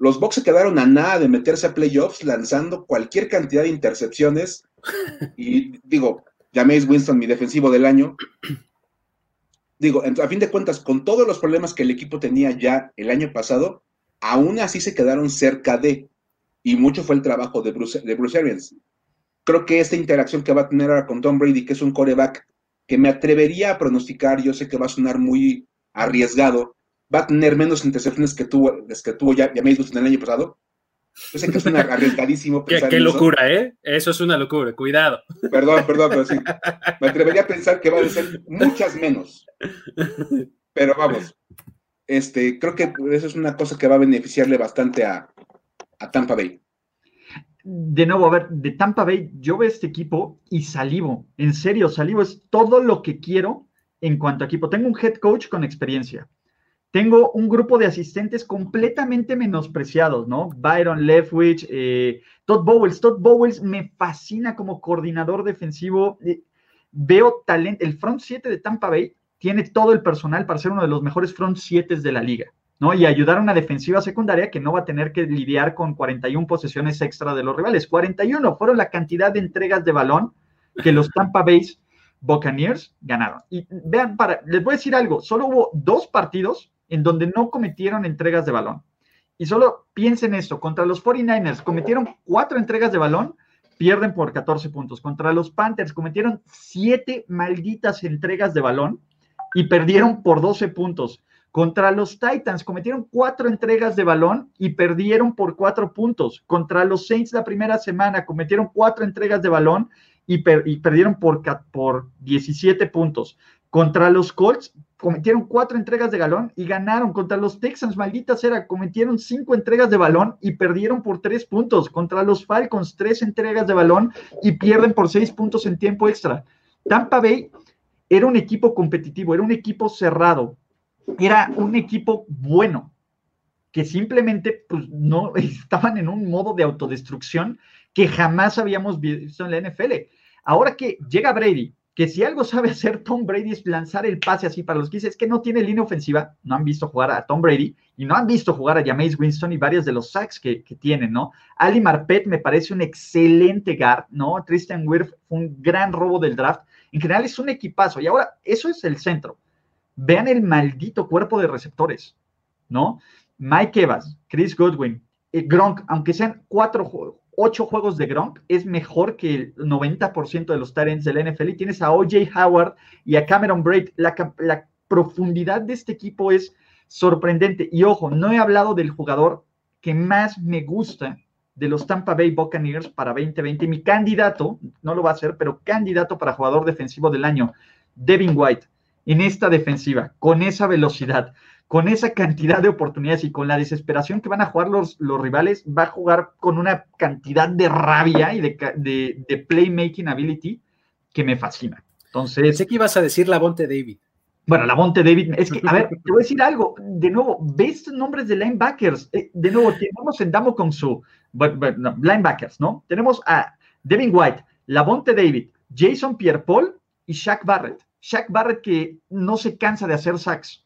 los Bucks se quedaron a nada de meterse a playoffs lanzando cualquier cantidad de intercepciones y digo, llaméis Winston mi defensivo del año. digo, a fin de cuentas, con todos los problemas que el equipo tenía ya el año pasado, aún así se quedaron cerca de, y mucho fue el trabajo de Bruce, de Bruce Arians. Creo que esta interacción que va a tener ahora con Tom Brady, que es un coreback que me atrevería a pronosticar, yo sé que va a sonar muy arriesgado, va a tener menos intercepciones que tuvo, que tuvo ya, ya me en el año pasado, yo sé que es arriesgadísimo (laughs) pensar. qué, qué locura, ¿eh? Eso es una locura, cuidado. Perdón, perdón, pero sí. (laughs) Me atrevería a pensar que va a ser muchas menos. Pero vamos, este, creo que eso es una cosa que va a beneficiarle bastante a, a Tampa Bay. De nuevo, a ver, de Tampa Bay, yo veo este equipo y salivo. En serio, salivo es todo lo que quiero en cuanto a equipo. Tengo un head coach con experiencia tengo un grupo de asistentes completamente menospreciados, ¿no? Byron Leftwich, eh, Todd Bowles. Todd Bowles me fascina como coordinador defensivo. Eh, veo talento. El front 7 de Tampa Bay tiene todo el personal para ser uno de los mejores front 7 de la liga, ¿no? Y ayudar a una defensiva secundaria que no va a tener que lidiar con 41 posesiones extra de los rivales. 41 fueron la cantidad de entregas de balón que los Tampa Bay Buccaneers ganaron. Y vean, para, les voy a decir algo, solo hubo dos partidos en donde no cometieron entregas de balón. Y solo piensen esto, contra los 49ers cometieron cuatro entregas de balón, pierden por 14 puntos. Contra los Panthers cometieron siete malditas entregas de balón y perdieron por 12 puntos. Contra los Titans cometieron cuatro entregas de balón y perdieron por cuatro puntos. Contra los Saints la primera semana cometieron cuatro entregas de balón y, perdieron por, por 17 puntos. Contra los Colts cometieron cuatro entregas de balón y ganaron. Contra los Texans, maldita sea, cometieron cinco entregas de balón y perdieron por tres puntos. Contra los Falcons, tres entregas de balón y pierden por seis puntos en tiempo extra. Tampa Bay era un equipo competitivo, era un equipo cerrado, era un equipo bueno, que simplemente pues, no (laughs) estaban en un modo de autodestrucción que jamás habíamos visto en la NFL. Ahora que llega Brady, que si algo sabe hacer Tom Brady es lanzar el pase así para los que dicen, es que no tiene línea ofensiva, no han visto jugar a Tom Brady y no han visto jugar a Jameis Winston y varios de los sacks que, tienen, ¿no? Ali Marpet me parece un excelente guard, ¿no? Tristan Wirth fue un gran robo del draft. En general es un equipazo y ahora eso es el centro. Vean el maldito cuerpo de receptores, ¿no? Mike Evans, Chris Goodwin, eh, Gronk, aunque sean cuatro ocho juegos de Gronk es mejor que el 90% de los Tyrants del NFL. Y tienes a OJ Howard y a Cameron Braid. La, la, profundidad de este equipo es sorprendente. Y ojo, no he hablado del jugador que más me gusta de los Tampa Bay Buccaneers para 2020. Mi candidato, no lo va a hacer, pero candidato para jugador defensivo del año, Devin White, en esta defensiva, con esa velocidad, con esa cantidad de oportunidades y con la desesperación que van a jugar los, los rivales, va a jugar con una cantidad de rabia y de, de, playmaking ability que me fascina. Entonces. Sé que ibas a decir la Bonte David. Bueno, la Bonte David, es que, a ver, (laughs) te voy a decir algo. De nuevo, ves nombres de linebackers. Eh, de nuevo, tenemos en Damo con su linebackers, ¿no? Tenemos a Devin White, la Bonte David, Jason Pierre Paul y Shaq Barrett. Shaq Barrett que no se cansa de hacer sacks.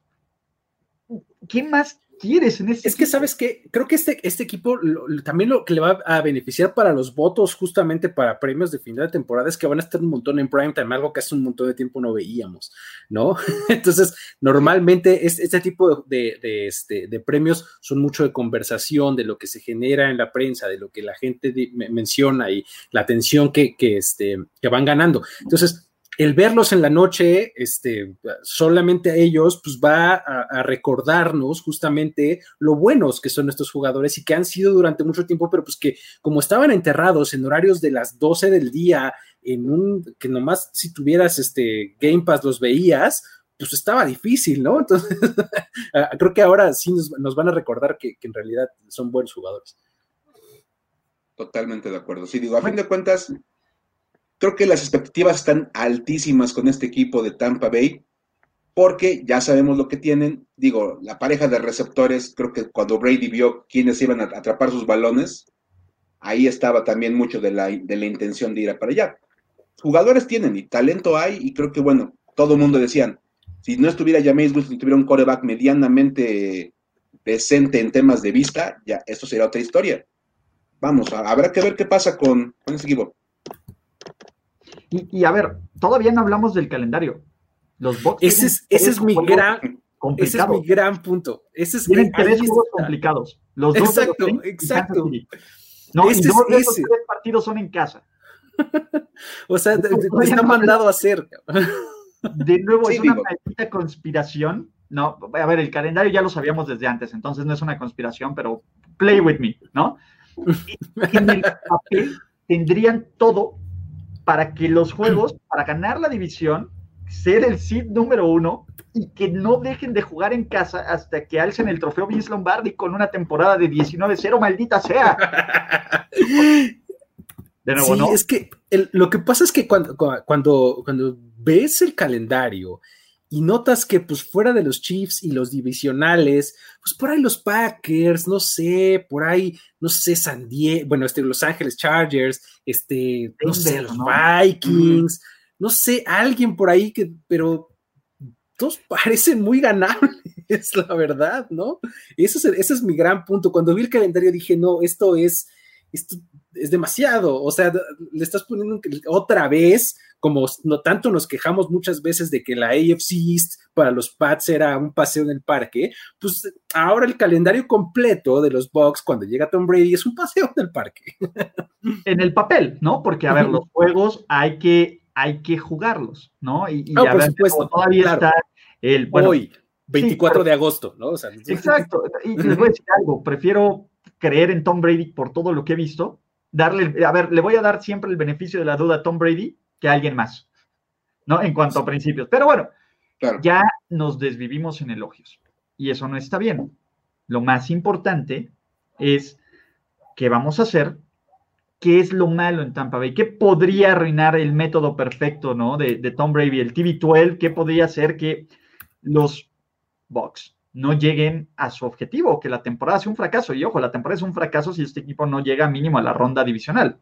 ¿Qué más quieres en este Es que, ¿sabes que Creo que este, este equipo también lo que le va a beneficiar para los votos, justamente para premios de final de temporada, es que van a estar un montón en prime time, algo que hace un montón de tiempo no veíamos, ¿no? (laughs) Entonces, normalmente este, tipo de, este, de, premios son mucho de conversación, de lo que se genera en la prensa, de lo que la gente menciona y la atención que, que, este, que van ganando. Entonces, el verlos en la noche, este, solamente a ellos, pues va a, recordarnos justamente lo buenos que son estos jugadores y que han sido durante mucho tiempo, pero pues que como estaban enterrados en horarios de las 12 del día, en un, que nomás si tuvieras este Game Pass los veías, pues estaba difícil, ¿no? Entonces, (laughs) creo que ahora sí nos, van a recordar que, que, en realidad son buenos jugadores. Totalmente de acuerdo. Sí, digo, a fin de cuentas, Creo que las expectativas están altísimas con este equipo de Tampa Bay, porque ya sabemos lo que tienen. Digo, la pareja de receptores, creo que cuando Brady vio quiénes iban a atrapar sus balones, ahí estaba también mucho de la, de la intención de ir a para allá. Jugadores tienen y talento hay, y creo que, bueno, todo el mundo decían, si no estuviera Jameis Winston, si tuviera un coreback medianamente decente en temas de vista, ya esto sería otra historia. Vamos, habrá que ver qué pasa con, con ese equipo. Y, a ver, todavía no hablamos del calendario. Los Bucks ese es, ese es mi gran ese es mi gran punto. Ese es Tienen tres juegos complicados. Los dos exacto, exacto. No, y dos de esos tres partidos son en casa. (laughs) o sea, te, han mandado a hacer. De nuevo, (laughs) es una maldita conspiración. No, a ver, el calendario ya lo sabíamos desde antes, entonces no es una conspiración, pero play with me, ¿no? en el papel tendrían todo para que los (clears throat) juegos, para ganar la división, ser el seed número uno y que no dejen de jugar en casa hasta que alcen el trofeo Vince Lombardi con una temporada de 19-0, maldita sea. (laughs) De nuevo, sí, es que lo que pasa es que cuando, cuando, cuando ves el calendario y notas que pues fuera de los Chiefs y los divisionales, pues por ahí los Packers, no sé, por ahí, no sé, San Diego, bueno, este, Los Ángeles Chargers, este, no sé, los Vikings, no sé, alguien por ahí que, pero todos (laughs) parecen muy ganables, la verdad, ¿no? Eso es, ese es mi gran punto. Cuando vi el calendario dije, no, esto es, esto es demasiado. O sea, le estás poniendo otra vez, como no tanto nos quejamos muchas veces de que la AFC East para los Pats era un paseo en el parque, pues ahora el calendario completo de los Bucks cuando llega Tom Brady es un paseo en el parque. (laughs) En el papel, ¿no? Porque, a ver, los juegos hay que hay que jugarlos, ¿no? Y, y a ver, todavía está el, bueno, hoy, 24 de agosto, ¿no? (laughs) exacto, y les voy a decir algo, prefiero creer en Tom Brady por todo lo que he visto, darle, a ver, le voy a dar siempre el beneficio de la duda a Tom Brady que alguien más, ¿no? En cuanto a principios, pero bueno, ya nos desvivimos en elogios y eso no está bien. Lo más importante es qué vamos a hacer qué es lo malo en Tampa Bay, qué podría arruinar el método perfecto, ¿no? De, Tom Brady, el TV12, qué podría hacer que los Bucks no lleguen a su objetivo, que la temporada sea un fracaso. Y ojo, la temporada es un fracaso si este equipo no llega mínimo a la ronda divisional.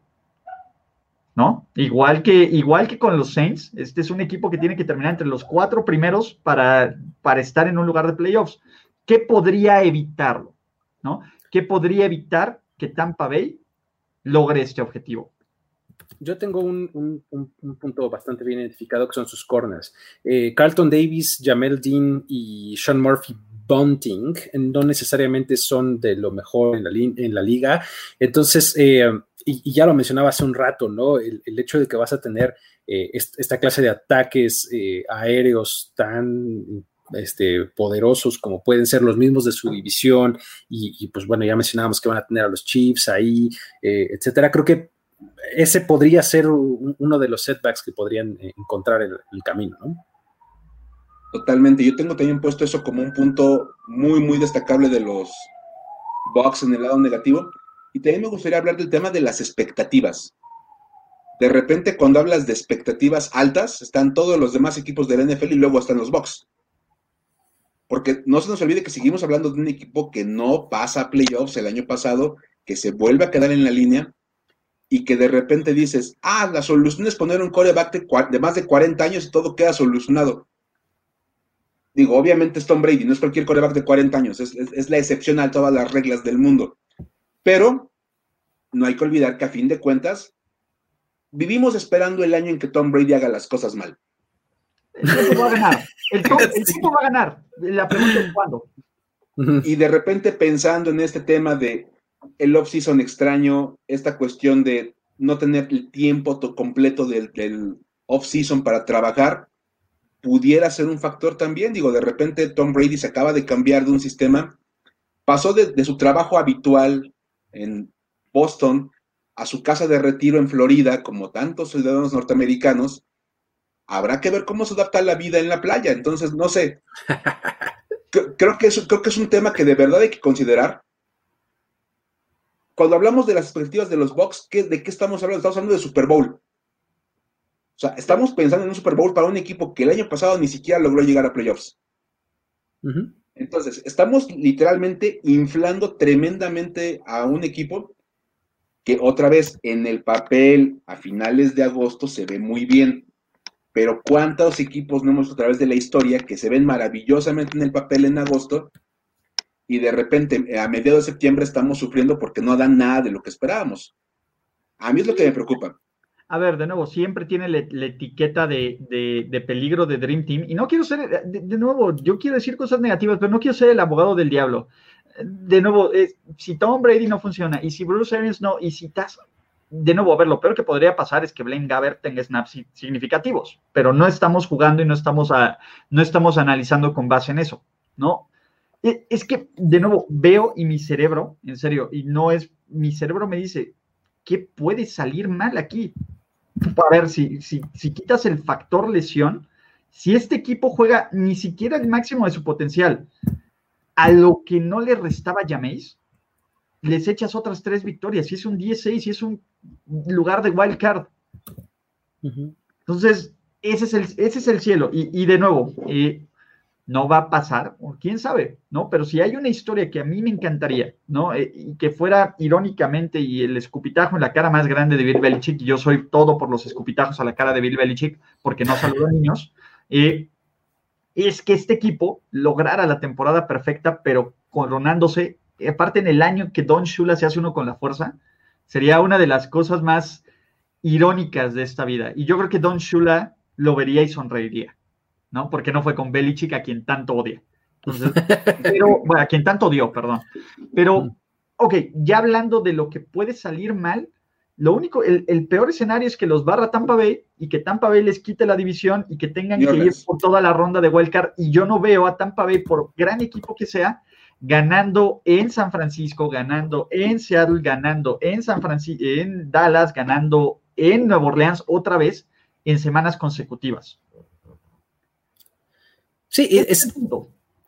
¿No? Igual que, igual que con los Saints, este es un equipo que tiene que terminar entre los cuatro primeros para, para estar en un lugar de playoffs. ¿Qué podría evitarlo? ¿No? ¿Qué podría evitar que Tampa Bay logre este objetivo. Yo tengo un, punto bastante bien identificado que son sus corners. Eh, Carlton Davis, Jamel Dean y Sean Murphy Bunting no necesariamente son de lo mejor en la, en la liga. Entonces, eh, y, ya lo mencionaba hace un rato, ¿no? El, hecho de que vas a tener eh, esta clase de ataques aéreos tan este, poderosos como pueden ser los mismos de su división y, pues bueno, ya mencionábamos que van a tener a los Chiefs ahí, eh, etcétera. Creo que ese podría ser uno de los setbacks que podrían eh, encontrar el, el camino, ¿no? Totalmente. Yo tengo también puesto eso como un punto muy, muy destacable de los Bucks en el lado negativo. Y también me gustaría hablar del tema de las expectativas. De repente, cuando hablas de expectativas altas, están todos los demás equipos del NFL y luego están los Bucks. Porque no se nos olvide que seguimos hablando de un equipo que no pasa a playoffs el año pasado, que se vuelve a quedar en la línea y que de repente dices, ah, la solución es poner un coreback de, más de 40 años y todo queda solucionado. Digo, obviamente es Tom Brady, no es cualquier coreback de 40 años, es la excepción a todas las reglas del mundo. Pero no hay que olvidar que a fin de cuentas, vivimos esperando el año en que Tom Brady haga las cosas mal. El va a ganar. El, (laughs) tiempo va a ganar. La pregunta es cuándo. Y de repente pensando en este tema de el off-season extraño, esta cuestión de no tener el tiempo completo del, off-season para trabajar, pudiera ser un factor también. Digo, de repente Tom Brady se acaba de cambiar de un sistema, pasó de, de su trabajo habitual en Boston a su casa de retiro en Florida, como tantos ciudadanos norteamericanos, habrá que ver cómo se adapta la vida en la playa. Entonces, no sé. (laughs) creo, que es, creo que es un tema que de verdad hay que considerar. Cuando hablamos de las expectativas de los Bucks, ¿de qué estamos hablando? Estamos hablando de Super Bowl. O sea, estamos pensando en un Super Bowl para un equipo que el año pasado ni siquiera logró llegar a playoffs. Entonces, estamos literalmente inflando tremendamente a un equipo que otra vez en el papel a finales de agosto se ve muy bien pero ¿cuántos equipos no hemos a través de la historia que se ven maravillosamente en el papel en agosto y de repente a mediados de septiembre estamos sufriendo porque no dan nada de lo que esperábamos? A mí es lo que me preocupa. A ver, de nuevo, siempre tiene la, etiqueta de, peligro de Dream Team. Y no quiero ser, de, nuevo, yo quiero decir cosas negativas, pero no quiero ser el abogado del diablo. De nuevo, si Tom Brady no funciona, y si Bruce Arians no, y si Taz, de nuevo, a ver, lo peor que podría pasar es que Blaine Gabbert tenga snaps significativos, pero no estamos jugando y no estamos, no estamos analizando con base en eso, ¿no? E, es que, de nuevo, veo y mi cerebro, en serio, y no es, mi cerebro me dice, ¿qué puede salir mal aquí? A ver, si, si, quitas el factor lesión, si este equipo juega ni siquiera el máximo de su potencial, a lo que no le restaba Jameis, les echas otras tres victorias. Si es un 10-6, si es un lugar de wild card. Entonces, ese es el, ese es el cielo. Y, de nuevo, eh, no va a pasar, quién sabe, ¿no? Pero si hay una historia que a mí me encantaría, ¿no? Eh, y que fuera irónicamente y el escupitajo en la cara más grande de Bill Belichick, y yo soy todo por los escupitajos a la cara de Bill Belichick, porque no saludo niños, eh, es que este equipo lograra la temporada perfecta, pero coronándose, aparte en el año que Don Shula se hace uno con la fuerza, sería una de las cosas más irónicas de esta vida. Y yo creo que Don Shula lo vería y sonreiría. ¿No? Porque no fue con Belichick a quien tanto odia. (laughs) pero, bueno, a quien tanto odió, perdón. Pero, ok, ya hablando de lo que puede salir mal, lo único, el, peor escenario es que los barra Tampa Bay y que Tampa Bay les quite la división y que tengan que ir por toda la ronda de wildcard. Y yo no veo a Tampa Bay, por gran equipo que sea, ganando en San Francisco, ganando en Seattle, ganando en San Francisco, en Dallas, ganando en Nueva Orleans otra vez en semanas consecutivas. Sí, es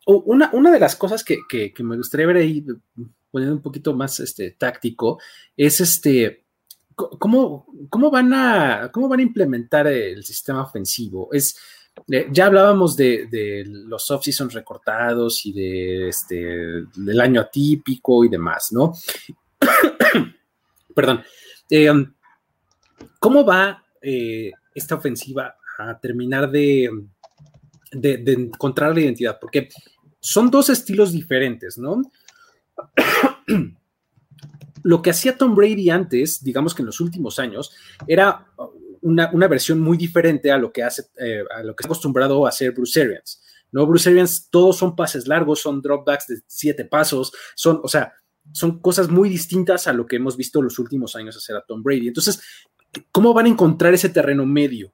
una, una de las cosas que, me gustaría ver ahí, poniendo un poquito más este, táctico, es este, ¿cómo, cómo, van a, ¿cómo van a implementar el sistema ofensivo? Es, eh, ya hablábamos de, los off-seasons recortados y de este, del año atípico y demás, ¿no? (coughs) Perdón. Eh, ¿Cómo va eh, esta ofensiva a terminar de, de, encontrar la identidad, porque son dos estilos diferentes, ¿no? (clears throat) Lo que hacía Tom Brady antes, digamos que en los últimos años, era una, versión muy diferente a lo que hace, eh, a lo que está acostumbrado a hacer Bruce Arians. ¿no? Bruce Arians, todos son pases largos, son dropbacks de siete pasos, son, o sea, son cosas muy distintas a lo que hemos visto los últimos años hacer a Tom Brady. Entonces, ¿cómo van a encontrar ese terreno medio?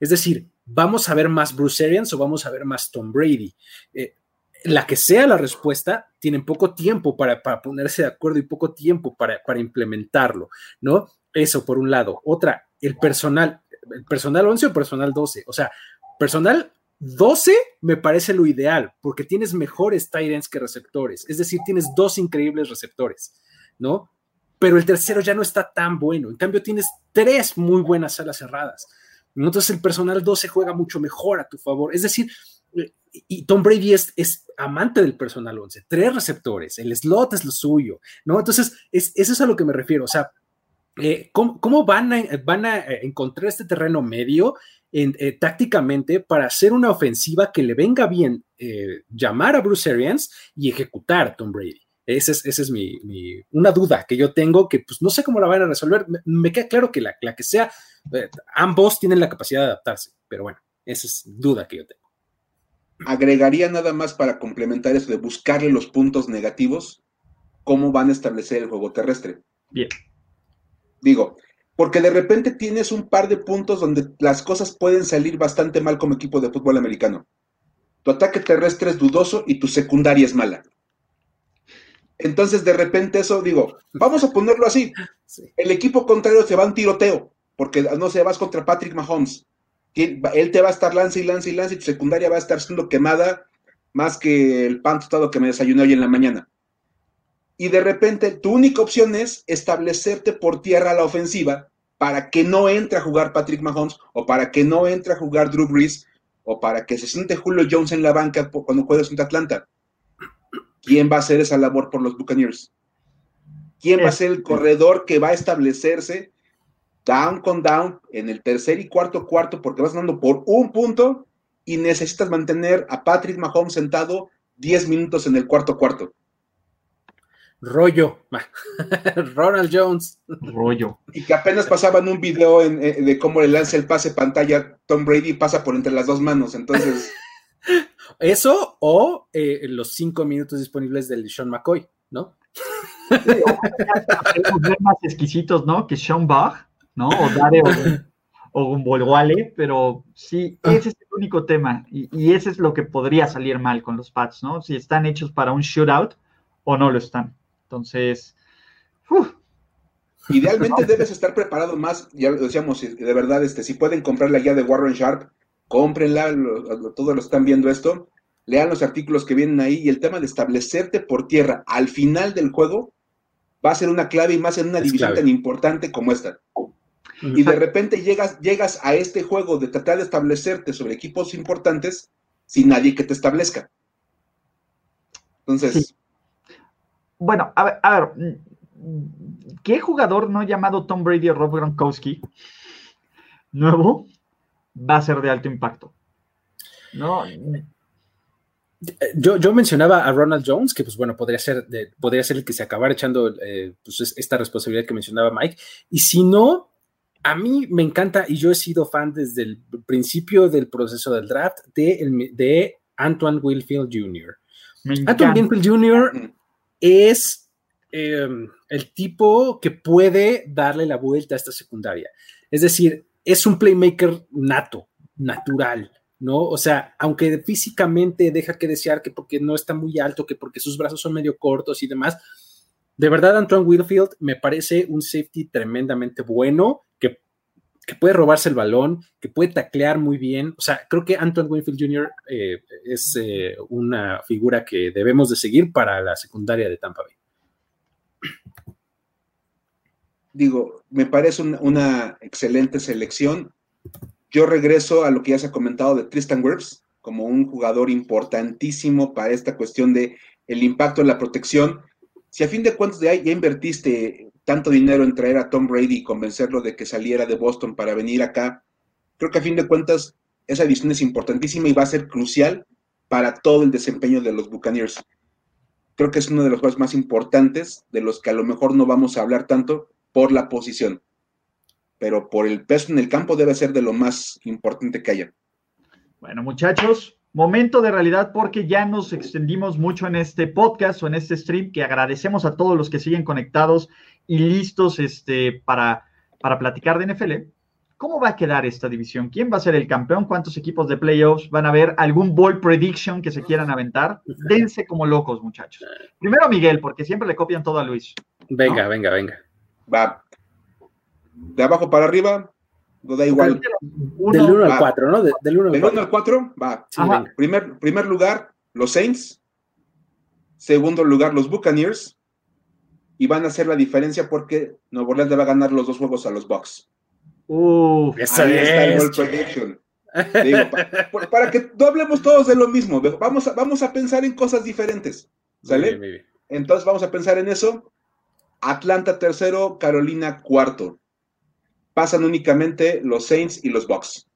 Es decir, ¿vamos a ver más Bruce Arians o vamos a ver más Tom Brady? Eh, la que sea la respuesta, tienen poco tiempo para, ponerse de acuerdo y poco tiempo para, implementarlo, ¿no? Eso por un lado. Otra, el personal, el personal 11 o personal 12. O sea, personal 12 me parece lo ideal porque tienes mejores ends que receptores. Es decir, tienes dos increíbles receptores, ¿no? Pero el tercero ya no está tan bueno. En cambio, tienes tres muy buenas alas cerradas. Entonces el personal 12 juega mucho mejor a tu favor. Es decir, y Tom Brady es, amante del personal 11, tres receptores, el slot es lo suyo, ¿no? Entonces, es, eso es a lo que me refiero, o sea, eh, ¿cómo, van, a, van a encontrar este terreno medio eh, tácticamente para hacer una ofensiva que le venga bien eh, llamar a Bruce Arians y ejecutar a Tom Brady? Esa es, es mi, una duda que yo tengo, que pues no sé cómo la van a resolver. Me, queda claro que la, que sea, eh, ambos tienen la capacidad de adaptarse, pero bueno, esa es duda que yo tengo. Agregaría nada más para complementar eso de buscarle los puntos negativos, cómo van a establecer el juego terrestre. Bien. Digo, porque de repente tienes un par de puntos donde las cosas pueden salir bastante mal como equipo de fútbol americano. Tu ataque terrestre es dudoso y tu secundaria es mala. Entonces, de repente eso, digo, (laughs) vamos a ponerlo así. El equipo contrario se va a un tiroteo, porque no se vas contra Patrick Mahomes. Él te va a estar lance y lance y lance y tu secundaria va a estar siendo quemada más que el pan tostado que me desayuné hoy en la mañana. Y de repente tu única opción es establecerte por tierra a la ofensiva para que no entre a jugar Patrick Mahomes o para que no entre a jugar Drew Brees o para que se siente Julio Jones en la banca cuando juegas contra Atlanta. ¿Quién va a hacer esa labor por los Buccaneers? ¿Quién va a ser el corredor que va a establecerse down con down en el tercer y cuarto cuarto porque vas ganando por un punto y necesitas mantener a Patrick Mahomes sentado 10 minutos en el cuarto cuarto? rollo, (laughs) Ronald Jones. Rollo. Y que apenas pasaban un video eh, de cómo le lanza el pase pantalla Tom Brady y pasa por entre las dos manos, entonces... (laughs) Eso o eh, los cinco minutos disponibles del Sean McCoy, ¿no? ser más exquisitos, ¿no? Que Sean Bach, ¿no? O Dare o, o pero sí, ese es el único tema y, y, ese es lo que podría salir mal con los Pats, ¿no? Si están hechos para un shootout o no lo están. Entonces, Idealmente debes estar preparado más, ya lo decíamos, de verdad, este, si pueden comprar la guía de Warren Sharp, cómprenla, todos lo están viendo esto, lean los artículos que vienen ahí y el tema de establecerte por tierra al final del juego va a ser una clave y más en una división tan importante como esta. Y de repente llegas, llegas a este juego de tratar de establecerte sobre equipos importantes sin nadie que te establezca. Entonces, bueno, a ver, a ver, ¿qué jugador no llamado Tom Brady o Rob Gronkowski nuevo va a ser de alto impacto? No. Yo, yo, mencionaba a Ronald Jones, que pues bueno, podría ser, podría ser el que se acabara echando eh, pues, esta responsabilidad que mencionaba Mike. Y si no, a mí me encanta, y yo he sido fan desde el principio del proceso del draft, de, de Antoine Wilfield Jr. Antoine Winfield Jr es em, el tipo que puede darle la vuelta a esta secundaria. Es decir, es un playmaker nato, natural, ¿no? O sea, aunque físicamente deja que desear que porque no está muy alto, que porque sus brazos son medio cortos y demás, de verdad Antoine Whitfield me parece un safety tremendamente bueno, que, puede robarse el balón, que puede taclear muy bien. O sea, creo que Antoine Winfield Jr. Eh, es eh, una figura que debemos de seguir para la secundaria de Tampa Bay. Digo, me parece una, excelente selección. Yo regreso a lo que ya se ha comentado de Tristan Wirfs como un jugador importantísimo para esta cuestión de el impacto en la protección. Si a fin de cuentas ya, ya invertiste tanto dinero en traer a Tom Brady y convencerlo de que saliera de Boston para venir acá, creo que a fin de cuentas esa edición es importantísima y va a ser crucial para todo el desempeño de los Buccaneers. Creo que es uno de los juegos más importantes, de los que a lo mejor no vamos a hablar tanto por la posición, pero por el peso en el campo debe ser de lo más importante que haya. Bueno, muchachos, momento de realidad porque ya nos extendimos mucho en este podcast o en este stream, que agradecemos a todos los que siguen conectados y listos este, para, para platicar de NFL. ¿Cómo va a quedar esta división? ¿Quién va a ser el campeón? ¿Cuántos equipos de playoffs van a haber? ¿Algún ball prediction que se quieran aventar? Dense como locos, muchachos. Primero Miguel, porque siempre le copian todo a Luis. Venga, venga, venga. Va. De abajo para arriba, no da igual. del 1 al 4, ¿no? del 1 al 4, va. primer, primer lugar, los Saints. Segundo lugar, los Buccaneers. Y van a hacer la diferencia porque Nuevo Orleans le va a ganar los dos juegos a los Bucks. Uh, Ahí está el prediction. para, que no hablemos todos de lo mismo, vamos a, vamos a pensar en cosas diferentes. ¿Sale? Entonces vamos a pensar en eso. Atlanta tercero, Carolina cuarto. Pasan únicamente los Saints y los Bucks.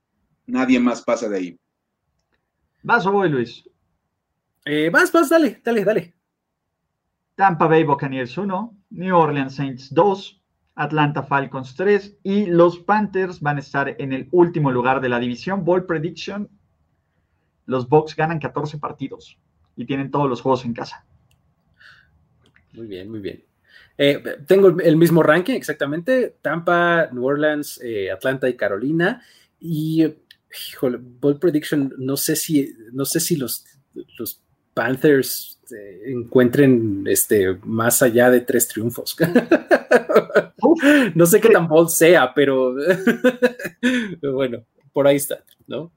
Nadie más pasa de ahí. ¿Vas o voy, Luis? Eh, vas, vas, dale, dale, dale. Tampa Bay Buccaneers 1, New Orleans Saints 2, Atlanta Falcons 3 y los Panthers van a estar en el último lugar de la división. Ball Prediction, los Bucks ganan 14 partidos y tienen todos los juegos en casa. Muy bien, muy bien. Eh, tengo el mismo ranking exactamente, Tampa, New Orleans, eh, Atlanta y Carolina. Y, híjole, Ball Prediction, no sé si, no sé si los, los Panthers este, encuentren este, más allá de tres triunfos. (laughs) no sé qué tan bold sea, pero (laughs) bueno, por ahí está, ¿no?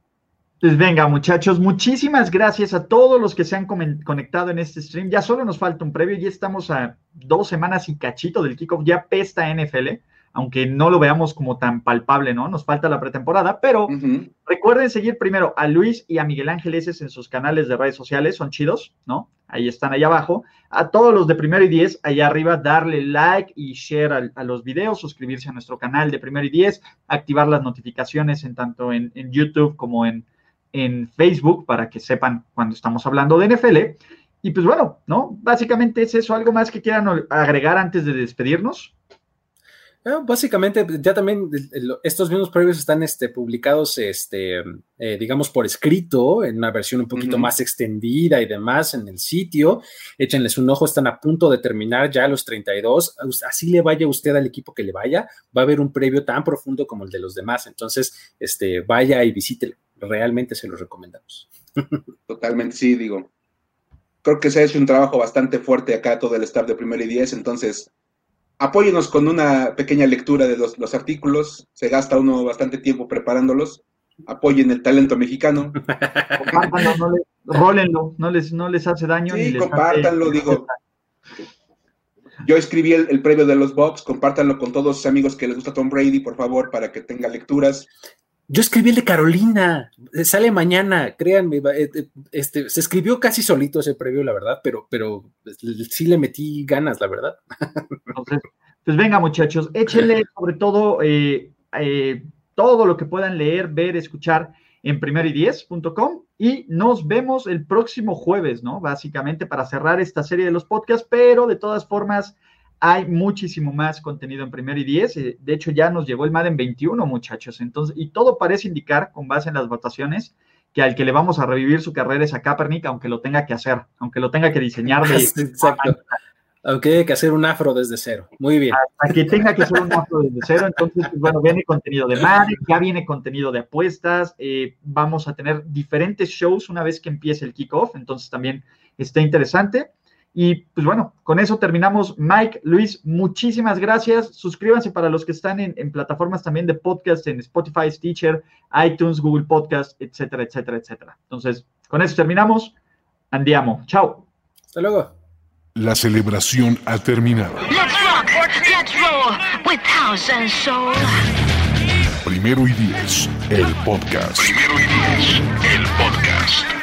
Pues venga, muchachos, muchísimas gracias a todos los que se han conectado en este stream. Ya solo nos falta un previo, ya estamos a dos semanas y cachito del kickoff, ya pesta NFL aunque no lo veamos como tan palpable, ¿no? Nos falta la pretemporada, pero recuerden seguir primero a Luis y a Miguel Ángel en sus canales de redes sociales, son chidos, ¿no? Ahí están, ahí abajo. A todos los de primero y diez, allá arriba, darle like y share a, los videos, suscribirse a nuestro canal de primero y diez, activar las notificaciones en tanto en, YouTube como en, en Facebook para que sepan cuando estamos hablando de NFL. y pues bueno, ¿no? Básicamente es eso, algo más que quieran agregar antes de despedirnos. Básicamente, ya también estos mismos previos están este, publicados, este, eh, digamos, por escrito, en una versión un poquito más extendida y demás en el sitio. Échenles un ojo, están a punto de terminar ya los 32. Así le vaya usted al equipo que le vaya, va a haber un previo tan profundo como el de los demás. Entonces, este, vaya y visítelo. Realmente se lo recomendamos. Totalmente, sí, digo. Creo que se ha hecho un trabajo bastante fuerte acá todo el staff de Primero y Diez, entonces apóyenos con una pequeña lectura de los, artículos, se gasta uno bastante tiempo preparándolos, apoyen el talento mexicano. Compártanlo, no les, rólenlo, no les, no les hace daño. Sí, compártanlo, digo. Yo escribí el, previo de los Bucks, compártanlo con todos sus amigos que les gusta Tom Brady, por favor, para que tenga lecturas. Yo escribí el de Carolina, eh, sale mañana, créanme, eh, eh, este, se escribió casi solito ese previo, la verdad, pero, pero pues, sí le metí ganas, la verdad. Entonces, pues venga muchachos, échenle (laughs) sobre todo todo lo que puedan leer, ver, escuchar en primero y nos vemos el próximo jueves, ¿no? Básicamente para cerrar esta serie de los podcasts, pero de todas formas hay muchísimo más contenido en primer y diez. De hecho, ya nos llegó el Madden 21, muchachos. Entonces, y todo parece indicar, con base en las votaciones, que al que le vamos a revivir su carrera es a Kaepernick, aunque lo tenga que hacer, aunque lo tenga que diseñar. De... (laughs) Exacto. Aunque haya que hacer un afro desde cero. Muy bien. Hasta que tenga que hacer un afro desde cero. Entonces, pues, bueno, viene contenido de Madden, ya viene contenido de apuestas. Eh, vamos a tener diferentes shows una vez que empiece el kickoff. Entonces, también está interesante. Y pues bueno, con eso terminamos. Mike, Luis, muchísimas gracias. Suscríbanse para los que están en, plataformas también de podcast, en Spotify, Stitcher, iTunes, Google Podcast, etcétera, etcétera, etcétera. Entonces, con eso terminamos. Andiamo. Chao. Hasta luego. La celebración ha terminado. Primero y diez, el podcast. Primero y diez, el podcast.